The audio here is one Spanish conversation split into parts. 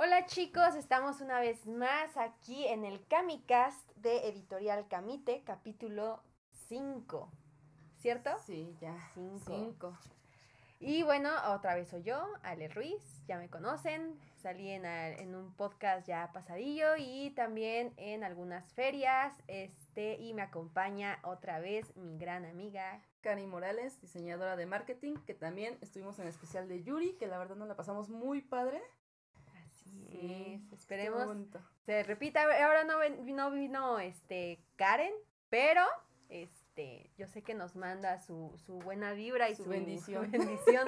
Hola chicos, estamos una vez más aquí en el Camicast de Editorial Camite, capítulo 5. ¿Cierto? Sí, ya. 5. Y bueno, otra vez soy yo, Ale Ruiz, ya me conocen. Salí en, en, un podcast ya pasadillo y también en algunas ferias. Este, y me acompaña otra vez mi gran amiga. Cari Morales, diseñadora de marketing, que también estuvimos en el especial de Yuri, que la verdad nos la pasamos muy padre. Así es, esperemos se repita. Ahora no, no vino este Karen, pero este, yo sé que nos manda su, su buena vibra y su, bendición, bendición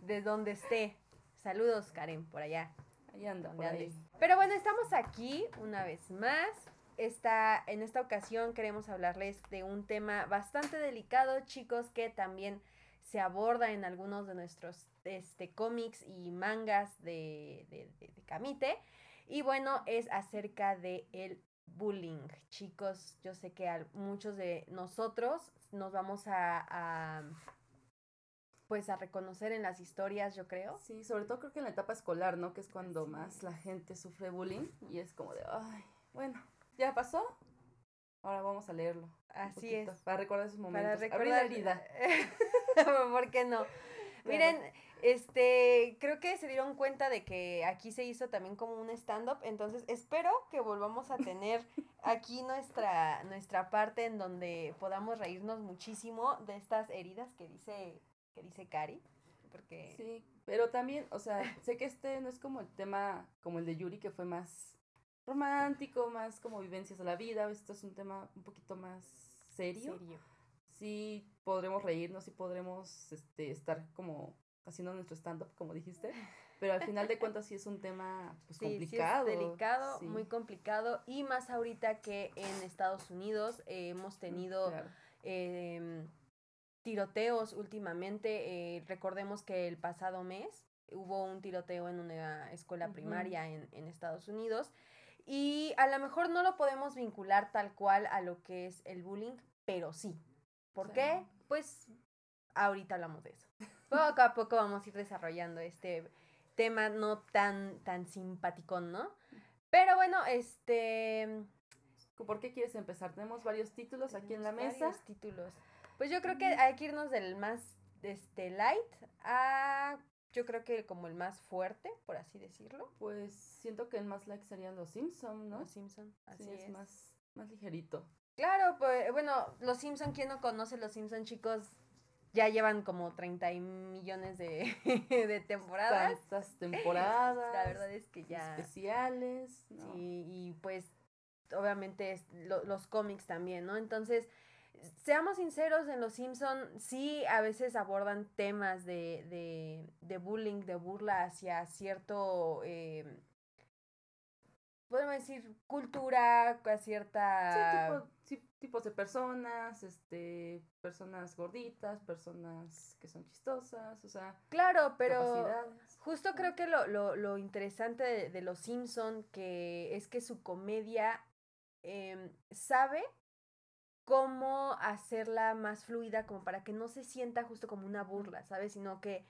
de donde esté. Saludos, Karen, por allá. Ahí anda, por ahí. Pero bueno, estamos aquí una vez más. Esta, en esta ocasión queremos hablarles de un tema bastante delicado, chicos, que también se aborda en algunos de nuestros este, cómics y mangas de, de, de, Camite. Y bueno, es acerca de el bullying. Chicos, yo sé que a muchos de nosotros nos vamos a, a, pues a reconocer en las historias, yo creo. Sí, sobre todo creo que en la etapa escolar, ¿no? Que es cuando más la gente sufre bullying y es como de, ay, bueno, ya pasó, Ahora vamos a leerlo. Así es. Para recordar esos momentos. Para recordar la herida. ¿Por qué no? Miren, este, creo que se dieron cuenta de que aquí se hizo también como un stand-up, entonces espero que volvamos a tener aquí nuestra, nuestra parte en donde podamos reírnos muchísimo de estas heridas que dice, que dice Cari, porque... Sí, pero también, o sea, sé que este no es como el tema, como el de Yuri, que fue más romántico, más como vivencias de la vida, esto es un tema un poquito más serio. serio sí podremos reírnos, y podremos este, estar como haciendo nuestro stand-up, como dijiste, pero al final de cuentas sí es un tema pues, complicado. Sí es delicado, muy complicado, y más ahorita que en Estados Unidos eh, hemos mm, tenido em, tiroteos últimamente. Eh, recordemos que el pasado mes hubo un tiroteo en una escuela primaria en, en Estados Unidos. Y a lo mejor no lo podemos vincular tal cual a lo que es el bullying, pero sí, ¿Por qué? Pues ahorita hablamos de eso. Poco a poco vamos a ir desarrollando este tema no tan, tan simpaticón, ¿no? Pero bueno, este... ¿Por qué quieres empezar? Tenemos varios títulos aquí en la mesa. Varios títulos. Pues yo creo que hay que irnos del más este, light a yo creo que como el más fuerte, por así decirlo. Pues siento que el más light serían los Simpson, ¿no? Los Simpson, así es. más, más ligerito. Claro, pues bueno, los Simpson, ¿quién no conoce los Simpson, chicos? Ya llevan como 30 millones de, de temporadas. Tantas temporadas. La verdad es que ya. Especiales. ¿no? Sí, y pues obviamente los cómics también, ¿no? Entonces, seamos sinceros, en Los Simpson sí a veces abordan temas de, de, de bullying, de burla hacia cierto eh, podemos decir, cultura, a cierta... Sí, tipo, tipos de personas, este, personas gorditas, personas que son chistosas, o sea... Claro, pero justo creo que lo, lo, lo interesante de, Los Simpson que es que su comedia eh, sabe cómo hacerla más fluida como para que no se sienta justo como una burla, ¿sabes? Sino que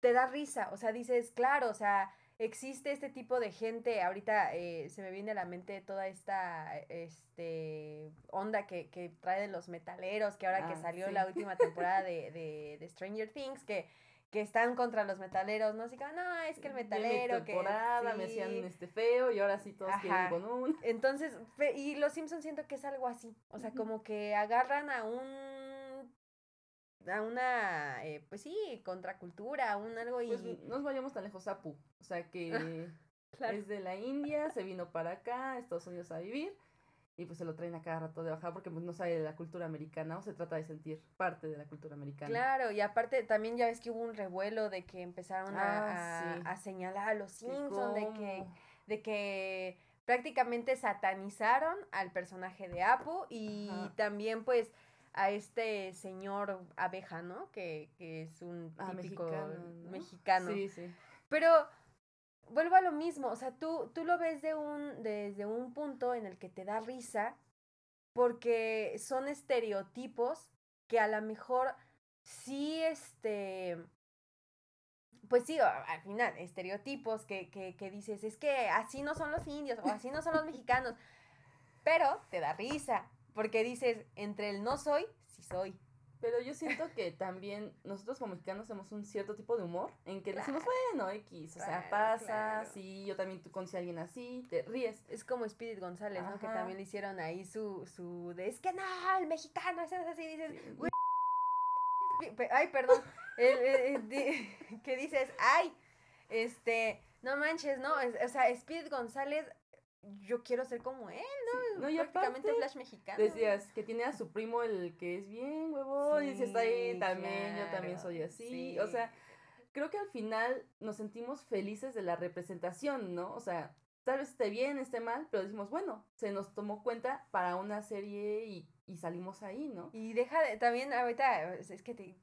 te da risa, o sea, dices, claro, o sea existe este tipo de gente, ahorita eh, se me viene a la mente toda esta este onda que, que traen los metaleros, que ahora que ah, salió la última temporada de, de, de, Stranger Things, que, que están contra los metaleros, ¿no? Así que, no, es que el metalero, temporada, que me hacían este feo y ahora sí todos quieren con un. Entonces, y los Simpsons siento que es algo así, o sea, como que agarran a un a una, eh, pues sí, contracultura, un algo y... Pues no nos vayamos tan lejos, Apu, o sea que es de la India, se vino para acá, a Estados Unidos a vivir, y pues se lo traen a cada rato de bajar porque pues no sabe de la cultura americana o se trata de sentir parte de la cultura americana. Claro, y aparte también ya ves que hubo un revuelo de que empezaron a, ah, a, señalar a los Simpsons, de que, de que prácticamente satanizaron al personaje de Apu y también pues a este señor abeja, ¿no? Que, que es un ah, típico mexicano, Sí, sí. Pero vuelvo a lo mismo, o sea, tú, tú lo ves de un, desde un punto en el que te da risa porque son estereotipos que a lo mejor sí, este, pues sí, al final, estereotipos que, que, que dices, es que así no son los indios o así no son los mexicanos. Pero te da risa, porque dices, entre el no soy, sí soy. Pero yo siento que también nosotros como mexicanos tenemos un cierto tipo de humor en que decimos, bueno, X, o sea, pasa, sí, yo también tú conocí a alguien así, te ríes. Es como Spirit González, ¿no? Que también le hicieron ahí su, su de, es que no, el mexicano, es así, dices, ay, perdón, que dices, ay, este, no manches, ¿no? o sea, Spirit González yo quiero ser como él, ¿no? no y Prácticamente Flash mexicano. Decías que tiene a su primo el que es bien huevón, y si está ahí también, yo también soy así. O sea, creo que al final nos sentimos felices de la representación, ¿no? O sea, tal vez esté bien, esté mal, pero decimos, bueno, se nos tomó cuenta para una serie y, y salimos ahí, ¿no? Y deja de, también ahorita, es que te,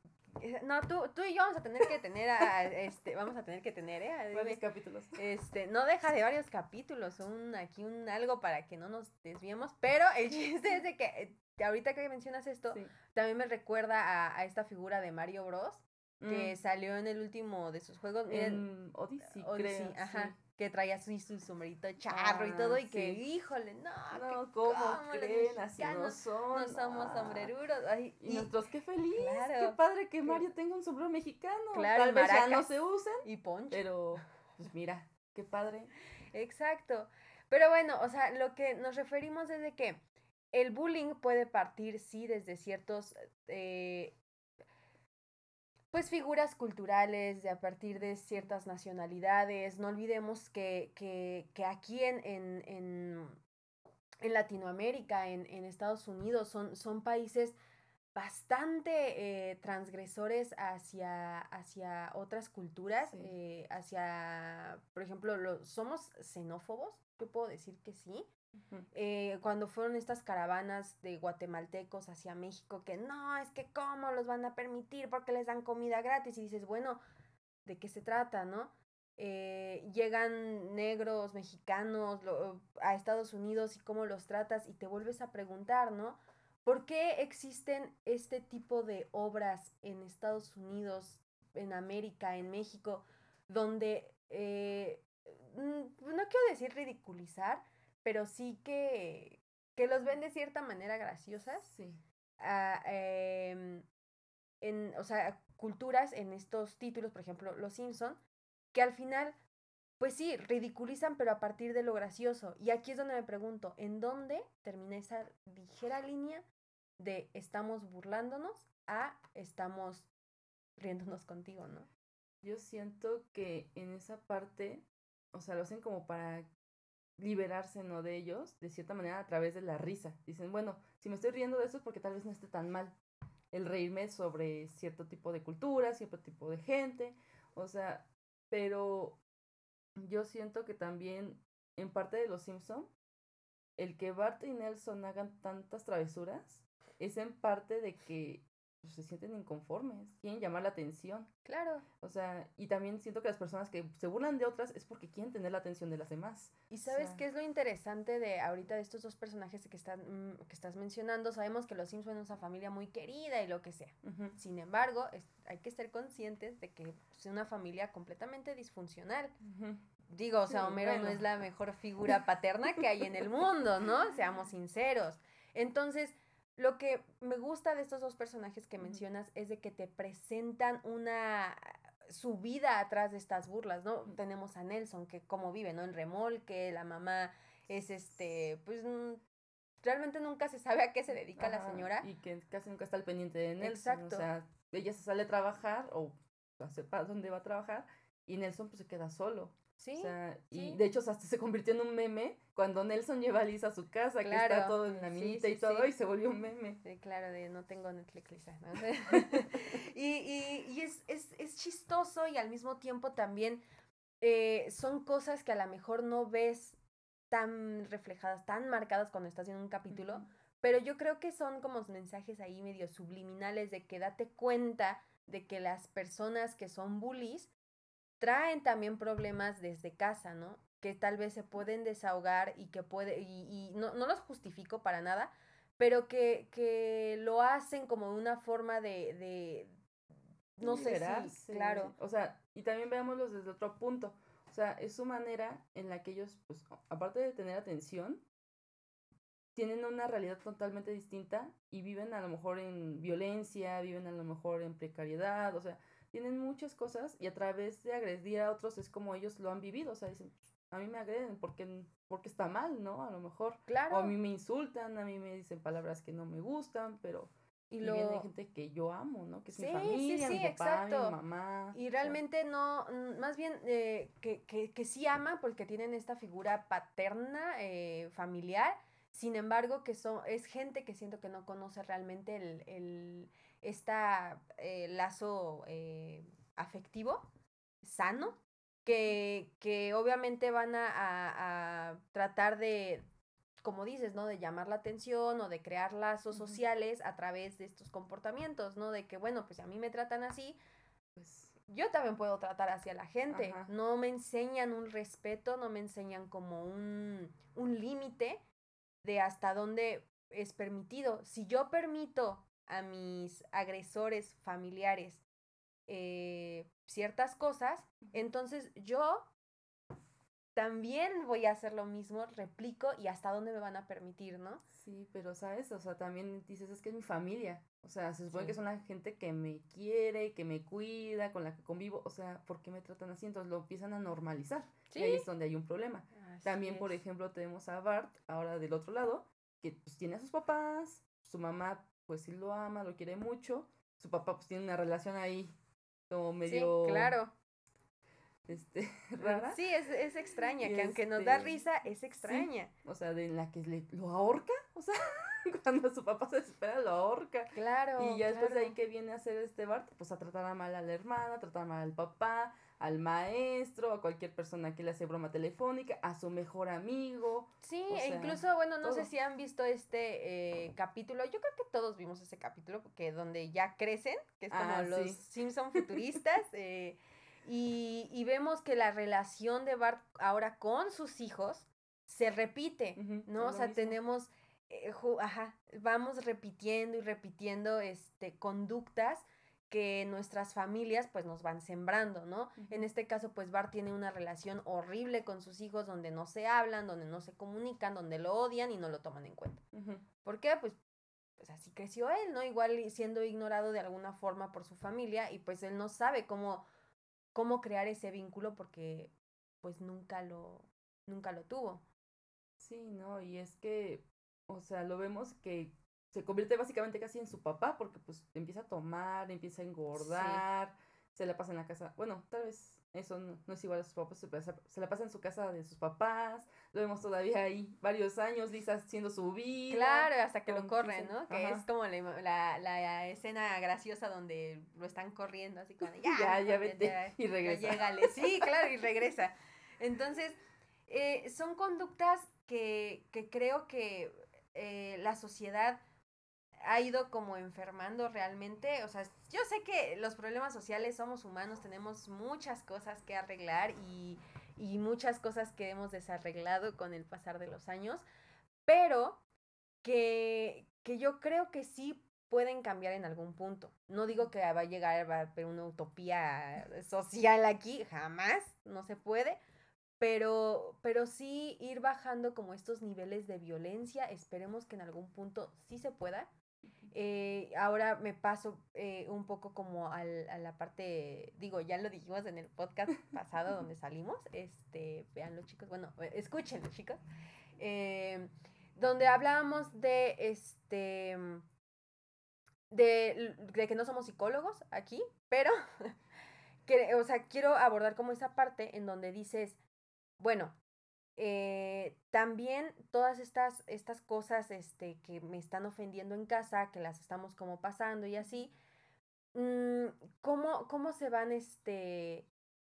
no, tú, tú y yo vamos a tener que tener a, este, vamos a tener que tener, ¿eh? Varios capítulos. Este, no deja de varios capítulos, un, aquí un algo para que no nos desviemos, pero el chiste es de que, ahorita que mencionas esto, también me recuerda a, a, esta figura de Mario Bros, que mm. salió en el último de sus juegos, miren. Odyssey, Odyssey ajá que traía su, su sombrerito charro y todo, y que, híjole, no, no ¿cómo, creen? Así no son. No somos ah. sombrerudos. y, nosotros, qué feliz, qué padre que Mario tenga un sombrero mexicano. Claro, Tal vez ya no se usen. Y poncho. Pero, pues mira, qué padre. Exacto. Pero bueno, o sea, lo que nos referimos es de que el bullying puede partir, sí, desde ciertos eh, pues figuras culturales de a partir de ciertas nacionalidades. No olvidemos que, que, que aquí en, en, en, en Latinoamérica, en, en, Estados Unidos, son, son países bastante eh, transgresores hacia, hacia otras culturas, eh, hacia, por ejemplo, lo, somos xenófobos, yo puedo decir que sí, eh, cuando fueron estas caravanas de guatemaltecos hacia México, que no, es que cómo los van a permitir porque les dan comida gratis. Y dices, bueno, ¿de qué se trata, no? Eh, llegan negros, mexicanos a Estados Unidos y cómo los tratas y te vuelves a preguntar, ¿no? ¿Por qué existen este tipo de obras en Estados Unidos, en América, en México, donde, eh, no quiero decir ridiculizar, pero sí que, que los ven de cierta manera graciosas. Sí. Ah, em, en, o sea, culturas en estos títulos, por ejemplo, Los Simpson, que al final, pues sí, ridiculizan, pero a partir de lo gracioso. Y aquí es donde me pregunto, ¿en dónde termina esa ligera línea de estamos burlándonos a estamos riéndonos contigo, ¿no? Yo siento que en esa parte, o sea, lo hacen como para liberarse ¿no? de ellos, de cierta manera, a través de la risa. Dicen, bueno, si me estoy riendo de eso es porque tal vez no esté tan mal el reírme sobre cierto tipo de cultura, cierto tipo de gente, o sea, pero yo siento que también en parte de Los Simpson, el que Bart y Nelson hagan tantas travesuras es en parte de que pues, se sienten inconformes, quieren llamar la atención. Claro. O sea, y también siento que las personas que se burlan de otras es porque quieren tener la atención de las demás. Y sabes qué es lo interesante de ahorita de estos dos personajes que, están, mm, que estás mencionando, sabemos que los Sims son una familia muy querida y lo que sea. Sin embargo, hay que ser conscientes de que es una familia completamente disfuncional. Digo, o sea, Homero no es la mejor figura paterna que hay en el mundo, ¿no? Seamos sinceros. Entonces, lo que me gusta de estos dos personajes que mencionas es de que te presentan una su vida atrás de estas burlas, ¿no? Tenemos a Nelson, que como vive, ¿no? En remolque, la mamá es este, pues mm, realmente nunca se sabe a qué se dedica la señora. Y que casi nunca está al pendiente de Nelson. Exacto. O sea, ella se sale a trabajar o sepa dónde va a trabajar y Nelson pues se queda solo. Sí. O sea, y de hecho hasta se convirtió en un meme cuando Nelson lleva a Lisa a su casa, que está todo en la minita y todo, y se volvió un meme. Sí, claro, de no tengo Netflix, Lisa. y y, y es, es, es, chistoso y al mismo tiempo también eh, son cosas que a lo mejor no ves tan reflejadas, tan marcadas cuando estás en un capítulo, pero yo creo que son como mensajes ahí medio subliminales de que date cuenta de que las personas que son bullies traen también problemas desde casa, ¿no? Que tal vez se pueden desahogar y que puede, y, y no, no los justifico para nada, pero que, que lo hacen como una forma de, de no sé si, claro. O sea, Y también veámoslos desde otro punto. O sea, es su manera en la que ellos, pues, aparte de tener atención, tienen una realidad totalmente distinta y viven a lo mejor en violencia, viven a lo mejor en precariedad, o sea, tienen muchas cosas y a través de agredir a otros es como ellos lo han vivido, o sea, dicen, a mí me agreden porque, porque está mal, ¿no? A lo mejor. Claro. O a mí me insultan, a mí me dicen palabras que no me gustan, pero y, y viene gente que yo amo, ¿no? Que es mi familia, mi papá, mi mamá. Y realmente no, más bien eh, que, que, que sí ama porque tienen esta figura paterna, eh, familiar, sin embargo, que son, es gente que siento que no conoce realmente el, el esta eh, lazo eh, afectivo sano, que, que obviamente van a, a, tratar de, como dices, ¿no? De llamar la atención o de crear lazos sociales a través de estos comportamientos, ¿no? De que, bueno, pues a mí me tratan así, pues yo también puedo tratar hacia la gente. No me enseñan un respeto, no me enseñan como un, un límite de hasta dónde es permitido. Si yo permito a mis agresores familiares eh, ciertas cosas, entonces yo también voy a hacer lo mismo, replico y hasta dónde me van a permitir, ¿no? Sí, pero sabes, o sea, también dices, es que es mi familia, o sea, se supone que son la gente que me quiere, que me cuida, con la que convivo, o sea, ¿por qué me tratan así? Entonces lo empiezan a normalizar. Y ahí es donde hay un problema. También, por ejemplo, tenemos a Bart, ahora del otro lado, que pues tiene a sus papás, su mamá pues sí lo ama, lo quiere mucho, su papá pues tiene una relación ahí como medio... Sí, claro. Este, rara. Sí, es, es extraña, que aunque nos da este, risa, es extraña. o sea, de la que le, lo ahorca, o sea, cuando su papá se espera, lo ahorca. Claro. Y ya después de ahí que viene a hacer este Bart, pues a tratar a mal a la hermana, a tratar mal al papá, al maestro, a cualquier persona que le hace broma telefónica, a su mejor amigo. Sí, e incluso, bueno, no sé si han visto este eh, capítulo, yo creo que todos vimos ese capítulo, porque donde ya crecen, que es como ah, los Simpson futuristas, eh, y, y, vemos que la relación de Bart ahora con sus hijos se repite, ¿no? O sea, tenemos, eh, ajá, vamos repitiendo y repitiendo este, conductas que nuestras familias pues nos van sembrando, ¿no? En este caso pues Bart tiene una relación horrible con sus hijos donde no se hablan, donde no se comunican, donde lo odian y no lo toman en cuenta. ¿Por qué? Pues, pues así creció él, ¿no? Igual siendo ignorado de alguna forma por su familia y pues él no sabe cómo, cómo crear ese vínculo porque pues nunca lo, nunca lo tuvo. Sí, no, y es que, o sea, lo vemos que se convierte básicamente casi en su papá porque pues empieza a tomar, empieza a engordar, se la pasa en la casa, bueno, tal vez eso no, es igual a sus papás, se la pasa en su casa de sus papás, lo vemos todavía ahí varios años, Lisa haciendo su vida. Claro, hasta que lo corren, ¿no? Que es como la, la, escena graciosa donde lo están corriendo, así como, ya, ya, ya vete, y regresa. Sí, claro, y regresa. Entonces, eh, son conductas que, que creo que eh, la sociedad ha ido como enfermando realmente. O sea, yo sé que los problemas sociales somos humanos, tenemos muchas cosas que arreglar y, y muchas cosas que hemos desarreglado con el pasar de los años, pero que, que yo creo que sí pueden cambiar en algún punto. No digo que va a llegar va a haber una utopía social aquí, jamás, no se puede, pero, pero sí ir bajando como estos niveles de violencia, esperemos que en algún punto sí se pueda, eh, ahora me paso eh, un poco como al, a la parte, digo, ya lo dijimos en el podcast pasado donde salimos, este, veanlo chicos, bueno, eh, escúchenlo chicos, eh, donde hablábamos de, este, de, de que no somos psicólogos aquí, pero, que, o sea, quiero abordar como esa parte en donde dices, bueno, eh, también todas estas, estas cosas este, que me están ofendiendo en casa, que las estamos como pasando y así, mm, ¿cómo, cómo se van este,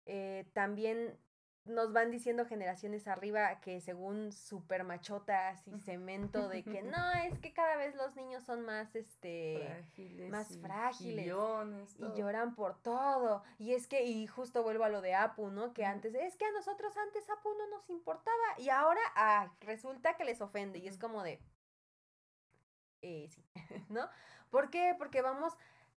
eh, también nos van diciendo generaciones arriba que según super machotas y cemento de que no, es que cada vez los niños son más este más frágiles y, lloran por todo. Y es que y justo vuelvo a lo de Apu, ¿no? Que antes es que a nosotros antes Apu no nos importaba y ahora ah, resulta que les ofende y es como de eh sí, ¿no? ¿Por qué? Porque vamos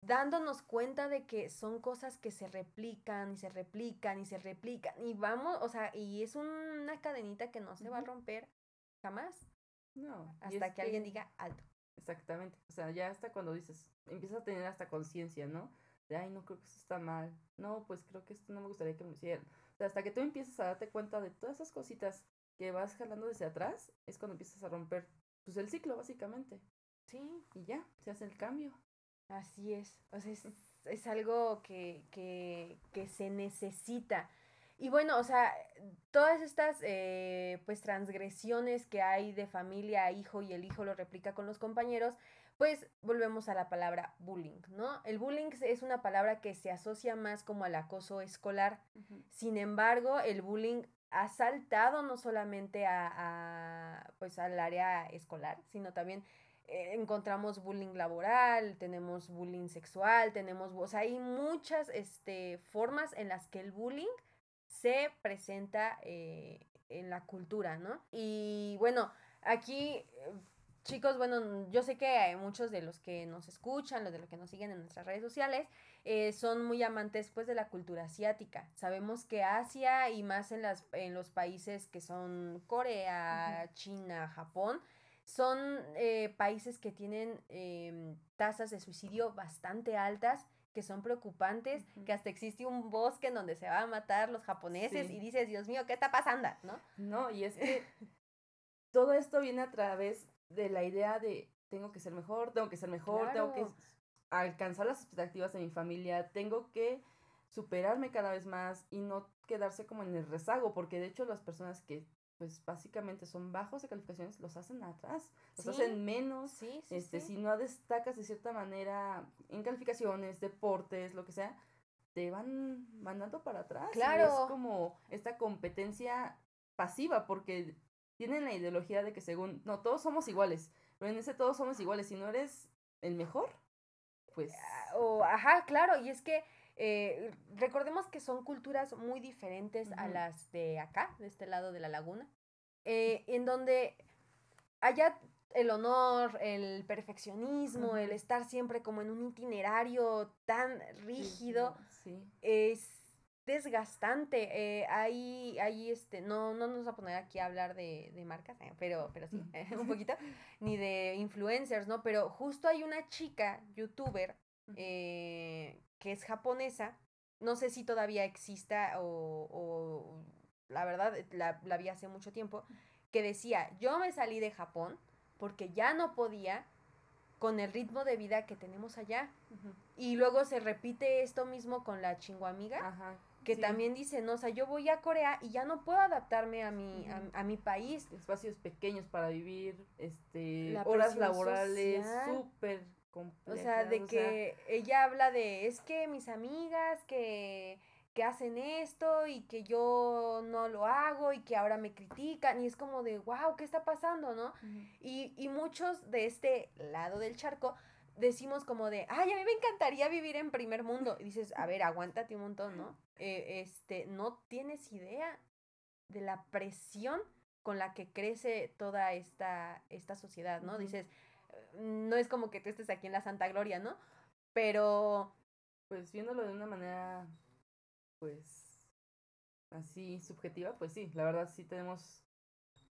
dándonos cuenta de que son cosas que se replican y se replican y se replican y vamos, o sea, y es una cadenita que no se va a romper jamás. No. Hasta que, alguien diga alto. Exactamente. O sea, ya hasta cuando dices, empiezas a tener hasta conciencia, ¿no? De, ay, no creo que esto está mal. No, pues creo que esto no me gustaría que me hicieran. O sea, hasta que tú empiezas a darte cuenta de todas esas cositas que vas jalando desde atrás, es cuando empiezas a romper, pues, el ciclo, básicamente. Sí. Y ya, se hace el cambio. Así es. O sea, es, algo que, que, que se necesita. Y bueno, o sea, todas estas eh, pues transgresiones que hay de familia a hijo y el hijo lo replica con los compañeros, pues volvemos a la palabra bullying, ¿no? El bullying es una palabra que se asocia más como al acoso escolar. Sin embargo, el bullying ha saltado no solamente a, pues al área escolar, sino también eh, encontramos bullying laboral, tenemos bullying sexual, tenemos, o sea, hay muchas este, formas en las que el bullying se presenta eh, en la cultura, ¿no? Y bueno, aquí, chicos, bueno, yo sé que muchos de los que nos escuchan, los de los que nos siguen en nuestras redes sociales, eh, son muy amantes pues de la cultura asiática. Sabemos que Asia y más en, las, en los países que son Corea, China, Japón, son eh, países que tienen em, tasas de suicidio bastante altas que son preocupantes, que hasta existe un bosque en donde se van a matar los japoneses y dices, Dios mío, ¿qué está pasando? ¿No? No, y es que todo esto viene a través de la idea de tengo que ser mejor, tengo que ser mejor, tengo que alcanzar las expectativas de mi familia, tengo que superarme cada vez más y no quedarse como en el rezago, porque de hecho las personas que pues básicamente son bajos de calificaciones, los hacen atrás, los hacen menos, este, si no destacas de cierta manera en calificaciones, deportes, lo que sea, te van mandando para atrás. Claro. es como esta competencia pasiva, porque tienen la ideología de que según, no, todos somos iguales, pero en ese todos somos iguales, si no eres el mejor, pues... Ah, o, ajá, claro, y es que eh, recordemos que son culturas muy diferentes a las de acá, de este lado de la laguna, eh, en donde allá el honor, el perfeccionismo, el estar siempre como en un itinerario tan rígido, es desgastante. Eh, ahí, ahí, este, no, no nos vamos a poner aquí a hablar de, de marcas, pero, pero sí, un poquito, ni de influencers, ¿no? Pero justo hay una chica, youtuber, eh, que es japonesa. No sé si todavía exista o, la verdad la, la, vi hace mucho tiempo, que decía, yo me salí de Japón porque ya no podía con el ritmo de vida que tenemos allá. Y luego se repite esto mismo con la chinguamiga. que también dice, no, o sea, yo voy a Corea y ya no puedo adaptarme a mi, a, mi país. Espacios pequeños para vivir, este, horas laborales súper o sea, de que ella habla de, es que mis amigas que, que hacen esto y que yo no lo hago y que ahora me critican y es como de, wow, ¿qué está pasando, no? y, y muchos de este lado del charco decimos como de, ay, a mí me encantaría vivir en primer mundo. Y dices, a ver, aguántate un montón, ¿no? Eh, este, no tienes idea de la presión con la que crece toda esta, esta sociedad, ¿no? Dices, no es como que tú estés aquí en la Santa Gloria, ¿no? Pero... Pues viéndolo de una manera, pues, así subjetiva, pues sí, la verdad sí tenemos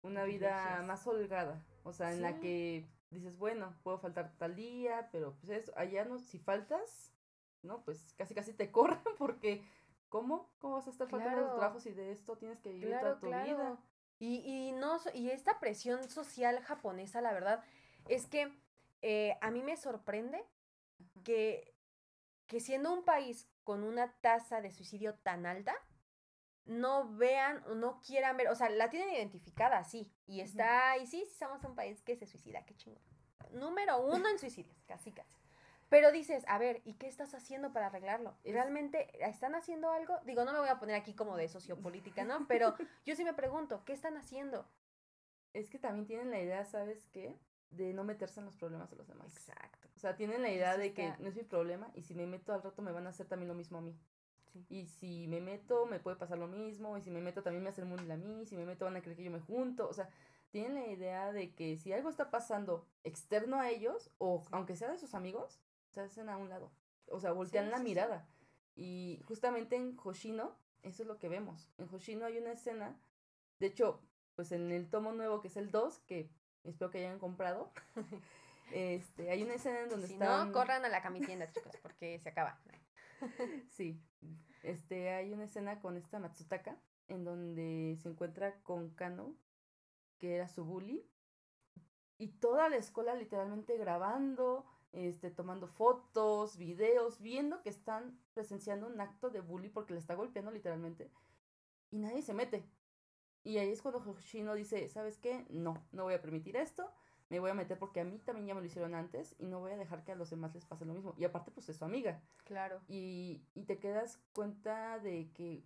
una vida más holgada, o sea, en la que dices, bueno, puedo faltar tal día, pero pues eso, allá no, si faltas, no, pues casi casi te corren porque, ¿cómo? ¿Cómo vas a estar faltando los trabajos y de esto tienes que vivir toda tu vida? Y, y, no, y esta presión social japonesa, la verdad, es que eh, a mí me sorprende que, que siendo un país con una tasa de suicidio tan alta, no vean o no quieran ver, o sea, la tienen identificada, sí, y está, y sí, sí somos un país que se suicida, qué chingón. Número uno en suicidios, casi casi. Pero dices, a ver, ¿y qué estás haciendo para arreglarlo? ¿Realmente están haciendo algo? Digo, no me voy a poner aquí como de sociopolítica, ¿no? Pero yo sí me pregunto, ¿qué están haciendo? Es que también tienen la idea, ¿sabes qué? De no meterse en los problemas de los demás. Exacto. O sea, tienen la idea de que no es mi problema y si me meto al rato me van a hacer también lo mismo a mí. Y si me meto me puede pasar lo mismo y si me meto también me hacen muy a mí, si me meto van a creer que yo me junto, o sea, tienen la idea de que si algo está pasando externo a ellos o aunque sea de sus amigos, se hacen a un lado. o sea, voltean la mirada. Y justamente en Hoshino, eso es lo que vemos. En Hoshino hay una escena, de hecho, pues en el tomo nuevo que es el 2, que espero que hayan comprado, este, hay una escena en donde si no, corran a la camitienda, chicos, porque se acaba. sí, este, hay una escena con esta Matsutaka, en donde se encuentra con Kano, que era su bully, y toda la escuela literalmente grabando, este, tomando fotos, videos, viendo que están presenciando un acto de bully porque le está golpeando literalmente. Y nadie se mete. Y ahí es cuando Hoshino dice, ¿sabes qué? No, no voy a permitir esto. Me voy a meter porque a mí también ya me lo hicieron antes y no voy a dejar que a los demás les pase lo mismo. Y aparte, pues es su amiga. Claro. Y, y te quedas cuenta de que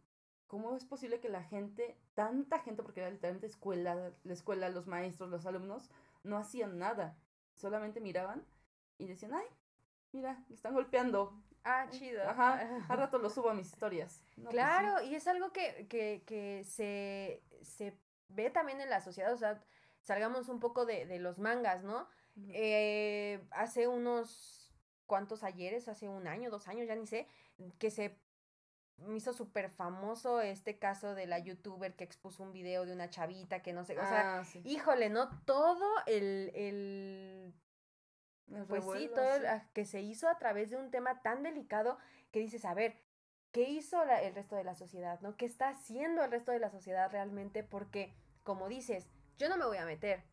cómo es posible que la gente, tanta gente, porque era literalmente escuela, la escuela, los maestros, los alumnos, no hacían nada. Solamente miraban y decían, ay, mira, le están golpeando. Ah, chido. Ajá, al rato lo subo a mis historias. Pues claro, y es algo que, que, que se, se ve también en la sociedad, o sea, salgamos un poco de, de los mangas, ¿no? eh, hace unos cuantos ayeres, hace un año, dos años, ya ni sé, que se me hizo súper famoso este caso de la youtuber que expuso un video de una chavita que no sé, o sea, ah, híjole, ¿no? Todo el, el pues sí, todo que se hizo a través de un tema tan delicado que dices, a ver, ¿qué hizo el resto de la sociedad, no? ¿Qué está haciendo el resto de la sociedad realmente? Porque, como dices, yo no me voy a meter.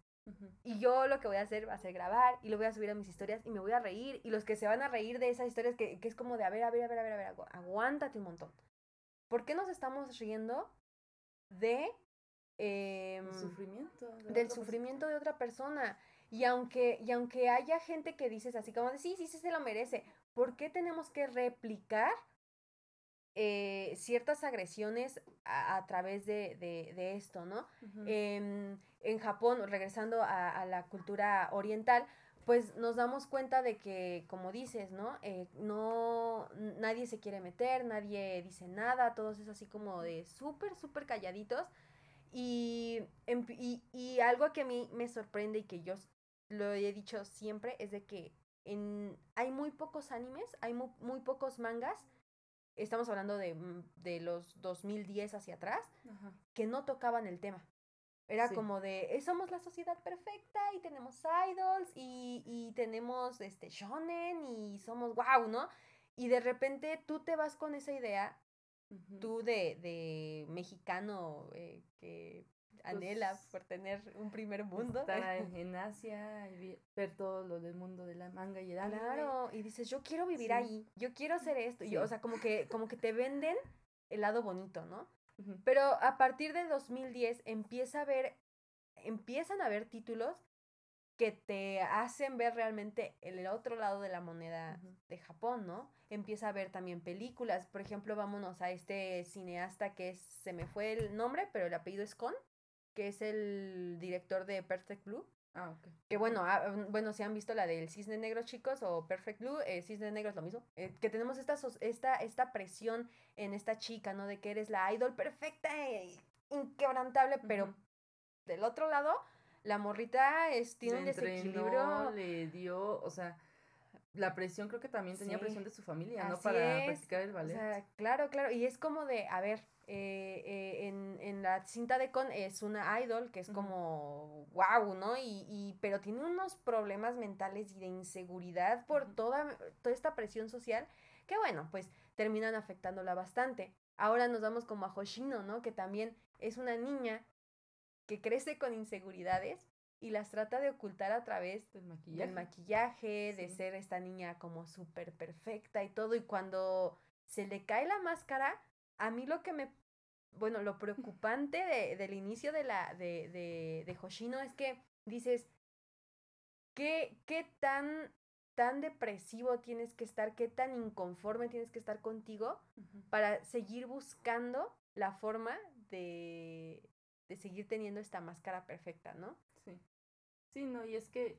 Y yo lo que voy a hacer va a ser grabar y lo voy a subir a mis historias y me voy a reír. Y los que se van a reír de esas historias que, que es como de, a ver, a ver, a ver, a ver, a ver, aguántate un montón. ¿Por qué nos estamos riendo de... Eh, sufrimiento. del sufrimiento de otra persona. Y aunque, y aunque haya gente que dices así como de, sí, sí, sí, se lo merece, ¿por qué tenemos que replicar eh, ciertas agresiones a, través de, de, esto, ¿no? en Japón, regresando a, la cultura oriental, pues nos damos cuenta de que, como dices, ¿no? Eh, no, nadie se quiere meter, nadie dice nada, todos es así como de súper, súper calladitos. Y, y, y, algo que a mí me sorprende y que yo lo he dicho siempre, es de que en, hay muy pocos animes, hay muy, pocos mangas, estamos hablando de, mm, de los 2010 hacia atrás, que no tocaban el tema. Era como de, somos la sociedad perfecta y tenemos idols y, y tenemos este shonen y somos wow, ¿no? Y de repente tú te vas con esa idea, tú de, de mexicano eh, que anhela pues, por tener un primer mundo. Estar en Asia y ver todo lo del mundo de la manga y el anime. Claro, y dices, yo quiero vivir ahí, yo quiero hacer esto. o sea, como que, como que te venden el lado bonito, ¿no? Pero a partir de 2010 empieza a ver, empiezan a haber títulos que te hacen ver realmente el otro lado de la moneda de Japón, ¿no? Empieza a ver también películas. Por ejemplo, vámonos a este cineasta que se me fue el nombre, pero el apellido es Kon que es el director de Perfect Blue. Ah, ok. Que bueno, ah, mm, bueno, si han visto la del Cisne Negro, chicos, o Perfect Blue, eh, Cisne Negro es lo mismo. Eh, que tenemos esta, esta, esta presión en esta chica, ¿no? De que eres la idol perfecta e inquebrantable, pero del otro lado, la morrita es, tiene un desequilibrio. le dio, o sea, la presión creo que también tenía presión de su familia, ¿no? Para practicar el ballet. O sea, claro, claro. Y es como de, a ver, eh, eh, en, en, la cinta de Con es una idol que es como wow, ¿no? Y, y, pero tiene unos problemas mentales y de inseguridad por toda, toda esta presión social que bueno, pues terminan afectándola bastante. Ahora nos vamos como a Hoshino, ¿no? Que también es una niña que crece con inseguridades y las trata de ocultar a través del maquillaje, del maquillaje de ser esta niña como súper perfecta y todo. Y cuando se le cae la máscara, a mí lo que me, bueno, lo preocupante de, del inicio de la, de, de, de Hoshino es que dices, ¿qué, qué tan, tan depresivo tienes que estar, qué tan inconforme tienes que estar contigo para seguir buscando la forma de, de seguir teniendo esta máscara perfecta, ¿no? Sí. Sí, no, y es que,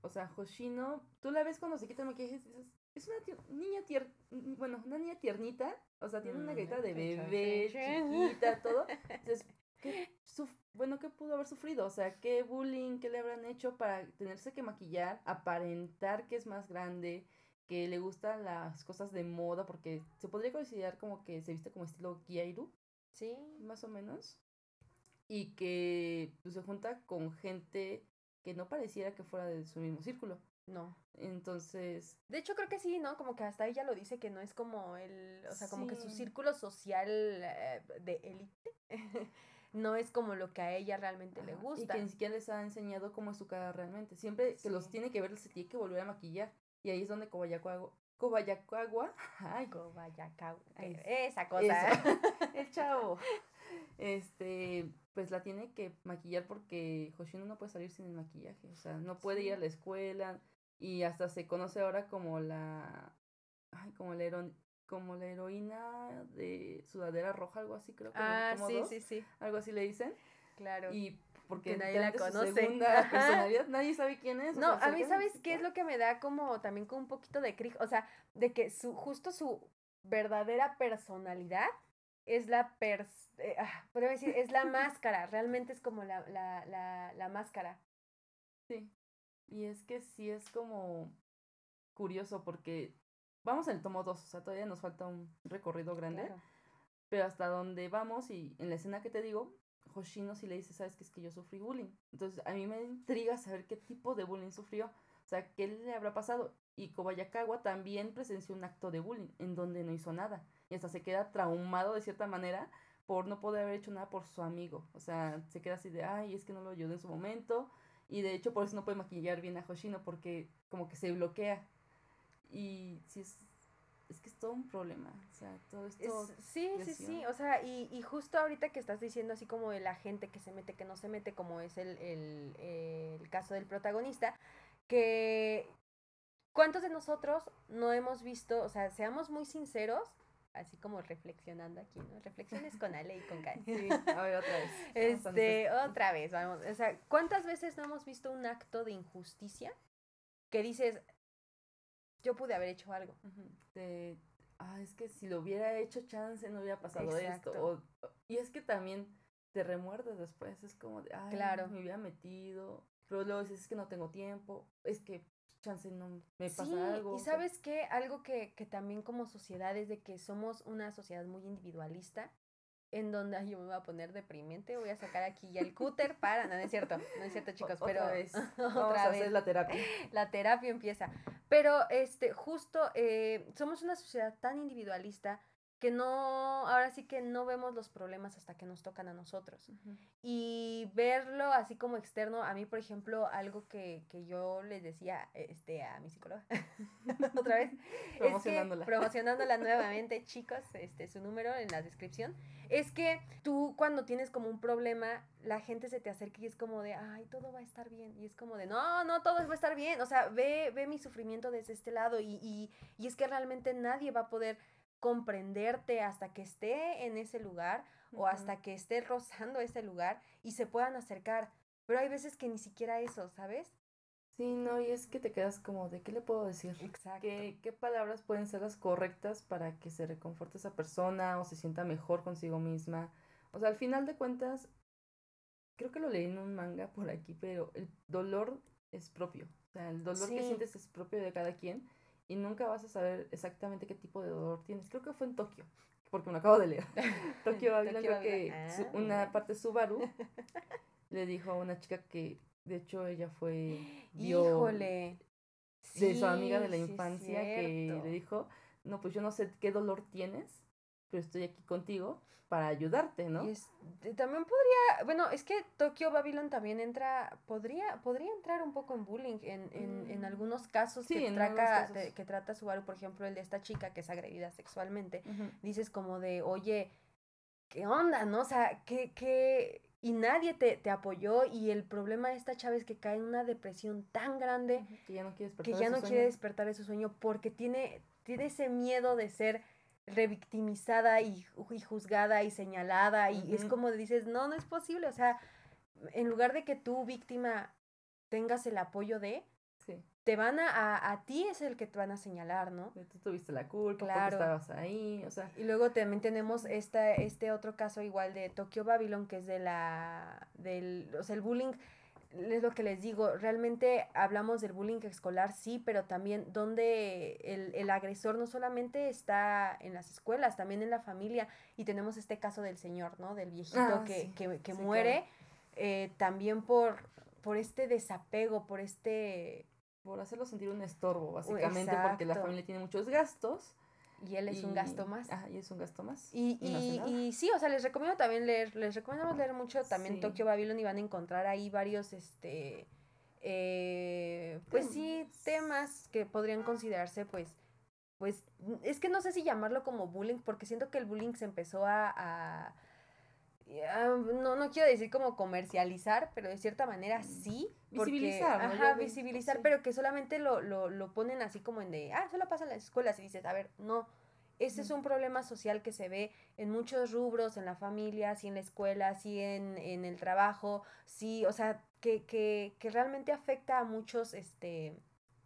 o sea, Hoshino, tú la ves cuando se quita el maquillaje es una niña tier bueno, una niña tiernita, o sea, tiene una mm, carita de bebé, chiquita, todo. Entonces, ¿qué bueno, ¿qué pudo haber sufrido? O sea, ¿qué bullying, qué le habrán hecho para tenerse que maquillar, aparentar que es más grande, que le gustan las cosas de moda, porque se podría considerar como que se viste como estilo Kiairu. Sí. Más o menos. Y que pues, se junta con gente que no pareciera que fuera de su mismo círculo. No. Entonces. De hecho, creo que sí, ¿no? Como que hasta ella lo dice que no es como el. O sea, como que su círculo social eh, de élite. no es como lo que a ella realmente le gusta. Y que ni siquiera les ha enseñado cómo es su cara realmente. Siempre que los tiene que ver, se tiene que volver a maquillar. Y ahí es donde Kobayakawa. Kobayakawa. Ay, Kobayakawa. esa cosa. el chavo. Este, pues la tiene que maquillar porque Hoshino no puede salir sin el maquillaje. O sea, no puede ir a la escuela. Y hasta se conoce ahora como la. Ay, como la como la heroína de sudadera roja, algo así creo que. Ah, sí, sí, sí. Algo así le dicen. Claro. Y porque nadie la conoce. personalidad, nadie sabe quién es. No, a mí sabes qué es lo que me da como también con un poquito de crig, o sea, de que su justo su verdadera personalidad es la pers eh, ah, decir, es la máscara, realmente es como la, la, la, la máscara. Sí. Y es que sí es como curioso porque vamos en el tomo 2, o sea, todavía nos falta un recorrido grande. Pero hasta donde vamos y en la escena que te digo, Hoshino sí le dice, sabes que es que yo sufrí bullying. Entonces a mí me intriga saber qué tipo de bullying sufrió. O sea, qué le habrá pasado. Y Kobayakawa también presenció un acto de bullying en donde no hizo nada. Y hasta se queda traumado de cierta manera por no poder haber hecho nada por su amigo. O sea, se queda así de, ay, es que no lo ayudó en su momento. Y de hecho por eso no puede maquillar bien a Hoshino porque como que se bloquea. Y sí es es que es todo un problema, o sea, todo esto... sí, sí, sí, o sea, y, y, justo ahorita que estás diciendo así como de la gente que se mete, que no se mete, como es el, el, el caso del protagonista, que ¿cuántos de nosotros no hemos visto, o sea, seamos muy sinceros, así como reflexionando aquí, ¿no? Reflexiones con Ale y con Kai. Sí, a ver, otra vez. Este, otra vez, vamos, o sea, ¿cuántas veces no hemos visto un acto de injusticia que dices, yo pude haber hecho algo. De, ah, es que si lo hubiera hecho chance no hubiera pasado esto. y es que también te remuerdes después, es como de, ay, claro. me hubiera metido. Pero luego dices, es que no tengo tiempo, es que chance no me pasa algo. Y sabes qué, algo que, que también como sociedad es de que somos una sociedad muy individualista en donde yo me voy a poner deprimente, voy a sacar aquí ya el cúter para, no, es cierto, no es cierto chicos, pero otra vez, otra vez la terapia. La terapia empieza, pero este, justo eh, somos una sociedad tan individualista que no, ahora sí que no vemos los problemas hasta que nos tocan a nosotros. Y verlo así como externo, a mí, por ejemplo, algo que, que yo les decía este, a mi psicóloga, otra vez, promocionándola. promocionándola nuevamente, chicos, este, su número en la descripción, es que tú cuando tienes como un problema, la gente se te acerca y es como de, ay, todo va a estar bien. Y es como de, no, no, todo va a estar bien. O sea, ve, ve mi sufrimiento desde este lado y, y, y es que realmente nadie va a poder comprenderte hasta que esté en ese lugar o hasta que esté rozando ese lugar y se puedan acercar. Pero hay veces que ni siquiera eso, ¿sabes? Sí, no, y es que te quedas como de qué le puedo decir. Exacto. ¿Qué, qué palabras pueden ser las correctas para que se reconforte esa persona o se sienta mejor consigo misma? O sea, al final de cuentas, creo que lo leí en un manga por aquí, pero el dolor es propio. O sea, el dolor que sientes es propio de cada quien y nunca vas a saber exactamente qué tipo de dolor tienes. Creo que fue en Tokio, porque me acabo de leer. Tokio Babylon, creo que ah, una parte Subaru le dijo a una chica que, de hecho, ella fue. Híjole. De su amiga de la infancia que le dijo: No, pues yo no sé qué dolor tienes, pero estoy aquí contigo para ayudarte, ¿no? Y también podría, bueno, es que Tokyo Babylon también entra, podría, podría entrar un poco en bullying en, en, en mm. algunos casos, que, trata, que trata Subaru, por ejemplo, el de esta chica que es agredida sexualmente, dices como de, oye, ¿qué onda, no? O sea, ¿qué, qué? Y nadie te, te apoyó y el problema de esta chava es que cae en una depresión tan grande que ya no quiere despertar, que ya no quiere despertar de su sueño porque tiene, tiene ese miedo de ser revictimizada y, y juzgada y señalada y es como dices, no, no es posible, o sea, en lugar de que tú víctima tengas el apoyo de, te van a, a, ti es el que te van a señalar, ¿no? Tú tuviste la culpa, claro. porque estabas ahí, o sea. Y luego también tenemos esta, este otro caso igual de Tokyo Babylon, que es de la, del, o sea, el bullying es lo que les digo, realmente hablamos del bullying escolar, sí, pero también donde el, el, agresor no solamente está en las escuelas, también en la familia, y tenemos este caso del señor, ¿no? Del viejito ah, que, que, que muere, eh, también por, por este desapego, por este... Por hacerlo sentir un estorbo, básicamente, porque la familia tiene muchos gastos y él es un gasto más. Ah, y es un gasto más. Y, y, sí, o sea, les recomiendo también leer, les recomendamos leer mucho también Tokyo Babylon y van a encontrar ahí varios, este, eh, pues sí, temas que podrían considerarse, pues, pues, es que no sé si llamarlo como bullying, porque siento que el bullying se empezó a, no, no quiero decir como comercializar, pero de cierta manera mm. sí. visibilizar, Ajá, visibilizar, pero que solamente lo, lo, lo ponen así como en de, ah, solo pasa en las escuelas y dices, a ver, no. Ese es un problema social que se ve en muchos rubros, en la familia, sí en la escuela, sí en, en el trabajo, sí, o sea, que, que, que realmente afecta a muchos, este,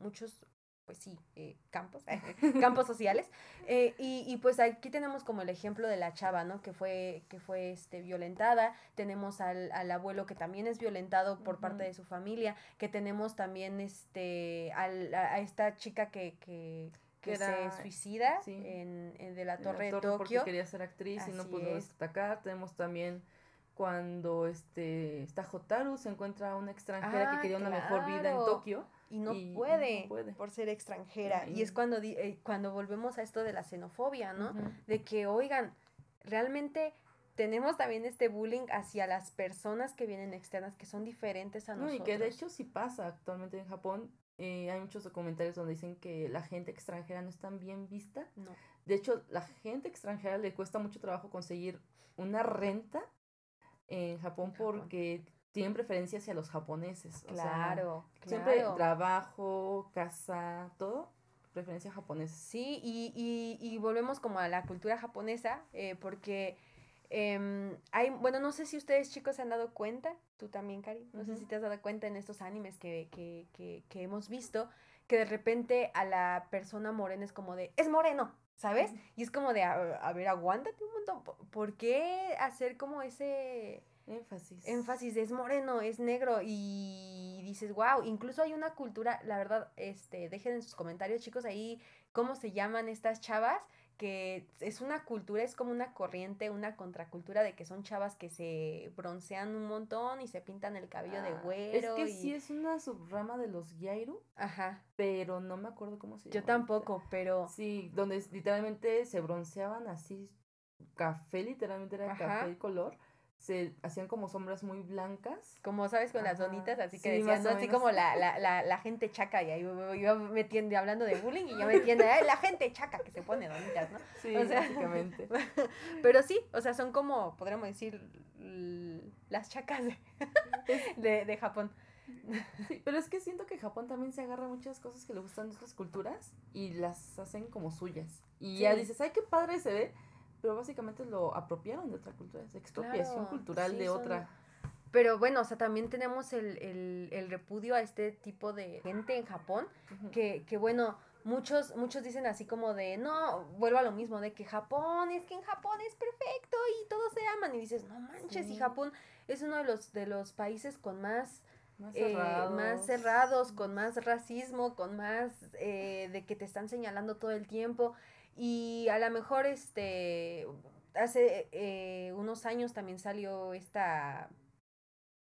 muchos pues sí, eh, campos, campos sociales. Eh, y, y, pues aquí tenemos como el ejemplo de la chava, ¿no? Que fue, que fue este, violentada. Tenemos al, al abuelo que también es violentado por parte de su familia. Que tenemos también este, al, a, esta chica que, que, que se suicida en, en, de la Torre, de Tokio. Porque quería ser actriz y no pudo destacar. Tenemos también cuando este, está Jotaru, se encuentra una extranjera que ah, quería una mejor vida en Tokio y no, puede, por ser extranjera. Y es cuando, eh, cuando volvemos a esto de la xenofobia, ¿no? De que, oigan, realmente tenemos también este bullying hacia las personas que vienen externas, que son diferentes a nosotros. y que de hecho sí pasa actualmente en Japón. Eh, hay muchos documentarios donde dicen que la gente extranjera no es tan bien vista. No. De hecho, la gente extranjera le cuesta mucho trabajo conseguir una renta en Japón, porque tienen preferencia hacia los japoneses. Claro, Siempre trabajo, casa, todo, preferencia japonesa. Sí, y, y, y volvemos como a la cultura japonesa, eh, porque em, hay, bueno, no sé si ustedes chicos se han dado cuenta, tú también, Cari, no sé si te has dado cuenta en estos animes que, que, que, que hemos visto, que de repente a la persona morena es como de, es moreno, ¿sabes? Y es como de, a, a ver, aguántate un montón, ¿por qué hacer como ese Énfasis. Énfasis, es moreno, es negro y dices, wow, incluso hay una cultura, la verdad, este, dejen en sus comentarios chicos ahí cómo se llaman estas chavas, que es una cultura, es como una corriente, una contracultura de que son chavas que se broncean un montón y se pintan el cabello de ah, güero. Es que sí es una subrama de los Yairu. Ajá. Pero no me acuerdo cómo se llama. Yo tampoco, pero. Sí, donde literalmente se bronceaban así, café, literalmente era café y color se hacían como sombras muy blancas. Como sabes, con las donitas, así que decían, Así como la, la, la, la, gente chaca, y ahí yo metiendo, hablando de bullying, y yo metiendo, la gente chaca que se pone donitas, ¿no? Sí, básicamente. pero sí, o sea, son como, podríamos decir, las chacas de, de, Japón. Sí, pero es que siento que Japón también se agarra muchas cosas que le gustan de otras culturas y las hacen como suyas. Y ya dices, ay, qué padre se ve, pero básicamente lo apropiaron de otra cultura, es expropiación cultural de otra. Pero bueno, o sea, también tenemos el, el, el, repudio a este tipo de gente en Japón, que, que bueno, muchos, muchos dicen así como de, no, vuelvo a lo mismo, de que Japón, es que en Japón es perfecto y todos se aman. Y dices, no manches, y Japón es uno de los, de los países con más... Más eh, cerrados. más cerrados, con más racismo, con más eh, de que te están señalando todo el tiempo. Y a lo mejor este hace eh, unos años también salió esta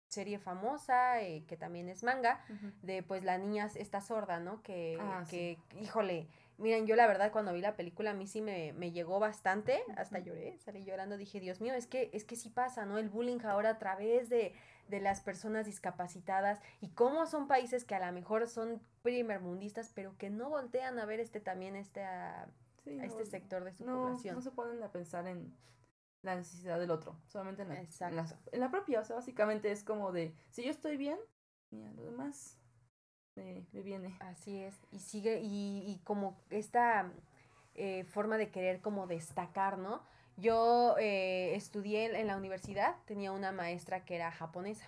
serie famosa, eh, que también es manga, de pues la niña está sorda, ¿no? Que, ah, que híjole, miren, yo la verdad cuando vi la película a mí sí me, me llegó bastante, hasta lloré, salí llorando, dije, Dios mío, es que, es que sí pasa, ¿no? El bullying ahora a través de, de las personas discapacitadas y cómo son países que a lo mejor son primermundistas, pero que no voltean a ver este también, a este sector de su población. No se ponen a pensar en la necesidad del otro, solamente en la, en la, propia. O sea, básicamente es como de, si yo estoy bien, mira, lo demás me, viene. Así es. Y sigue, y, y como esta eh, forma de querer como destacar, ¿no? Yo eh, estudié en la universidad, tenía una maestra que era japonesa.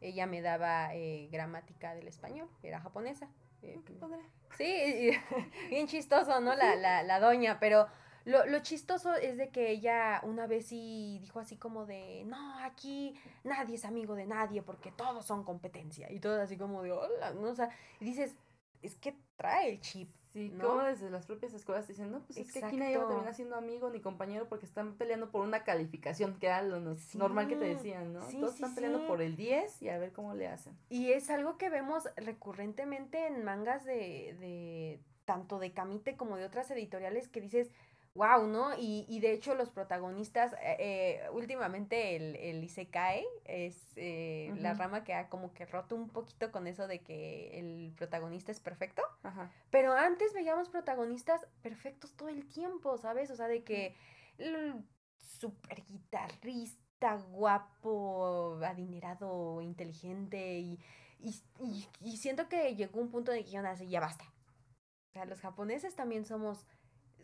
Ella me daba eh, gramática del español, era japonesa. Eh, qué padre. Sí, bien chistoso, ¿no? La, la, la doña, pero Lo, lo, chistoso es de que ella una vez sí dijo así como de, no, aquí nadie es amigo de nadie porque todos son competencia. Y todo así como de, hola, ¿no? O sea, y dices, es que trae el chip. Sí, como desde las propias escuelas dicen, no, pues es que aquí nadie va terminar siendo amigo ni compañero porque están peleando por una calificación, que era lo normal que te decían, ¿no? Todos están peleando por el 10 y a ver cómo le hacen. Y es algo que vemos recurrentemente en mangas de, de tanto de Camite como de otras editoriales que dices, wow, ¿no? Y, y de hecho los protagonistas, eh, eh últimamente el, el Isekai es eh, la rama que ha como que roto un poquito con eso de que el protagonista es perfecto. Ajá. Pero antes veíamos protagonistas perfectos todo el tiempo, ¿sabes? O sea, de que el super guitarrista, guapo, adinerado, inteligente y, y, y, siento que llegó un punto de que ya basta. O sea, los japoneses también somos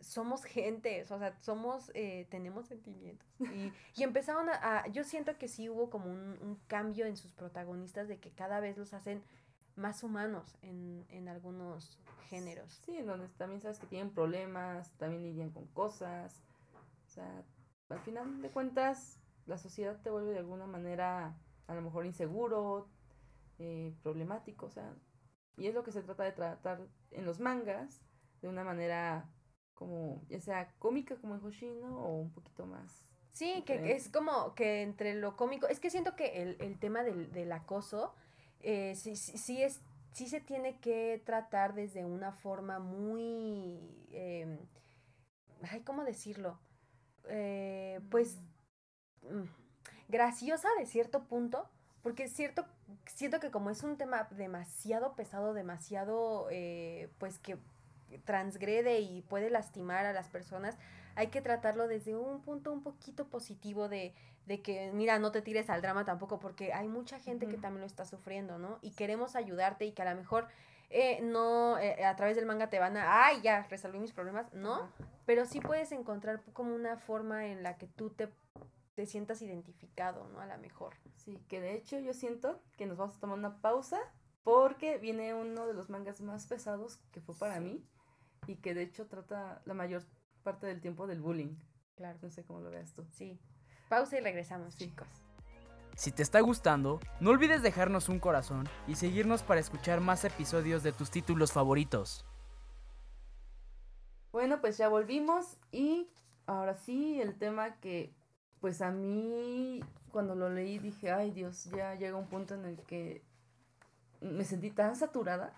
somos gente, o sea, somos, eh, tenemos sentimientos. Y, y empezaron a, yo siento que sí hubo como un, un, cambio en sus protagonistas de que cada vez los hacen más humanos en, en algunos géneros. Sí, en donde también sabes que tienen problemas, también lidian con cosas. O sea, al final de cuentas, la sociedad te vuelve de alguna manera a lo mejor inseguro, eh, problemático, o sea, y es lo que se trata de tratar en los mangas de una manera como ya sea cómica como en Hoshino o un poquito más. Sí, que es como que entre lo cómico, es que siento que el, el tema del, del acoso eh, sí, sí, es, sí se tiene que tratar desde una forma muy, eh, ay, ¿cómo decirlo? Eh, pues mm. Mm, graciosa de cierto punto, porque es cierto, siento que como es un tema demasiado pesado, demasiado, eh, pues que transgrede y puede lastimar a las personas, hay que tratarlo desde un punto un poquito positivo de, de que, mira, no te tires al drama tampoco, porque hay mucha gente que también lo está sufriendo, ¿no? Y queremos ayudarte y que a lo mejor eh, no, eh, a través del manga te van a, ay, ya, resolví mis problemas, no, pero sí puedes encontrar como una forma en la que tú te, te sientas identificado, ¿no? A lo mejor. Sí, que de hecho yo siento que nos vamos a tomar una pausa porque viene uno de los mangas más pesados que fue para mí y que de hecho trata la mayor parte del tiempo del bullying. Claro. No sé cómo lo veas tú. Sí. Pausa y regresamos, chicos. Si te está gustando, no olvides dejarnos un corazón y seguirnos para escuchar más episodios de tus títulos favoritos. Bueno, pues ya volvimos y ahora sí, el tema que pues a mí cuando lo leí dije, ay Dios, ya llega un punto en el que me sentí tan saturada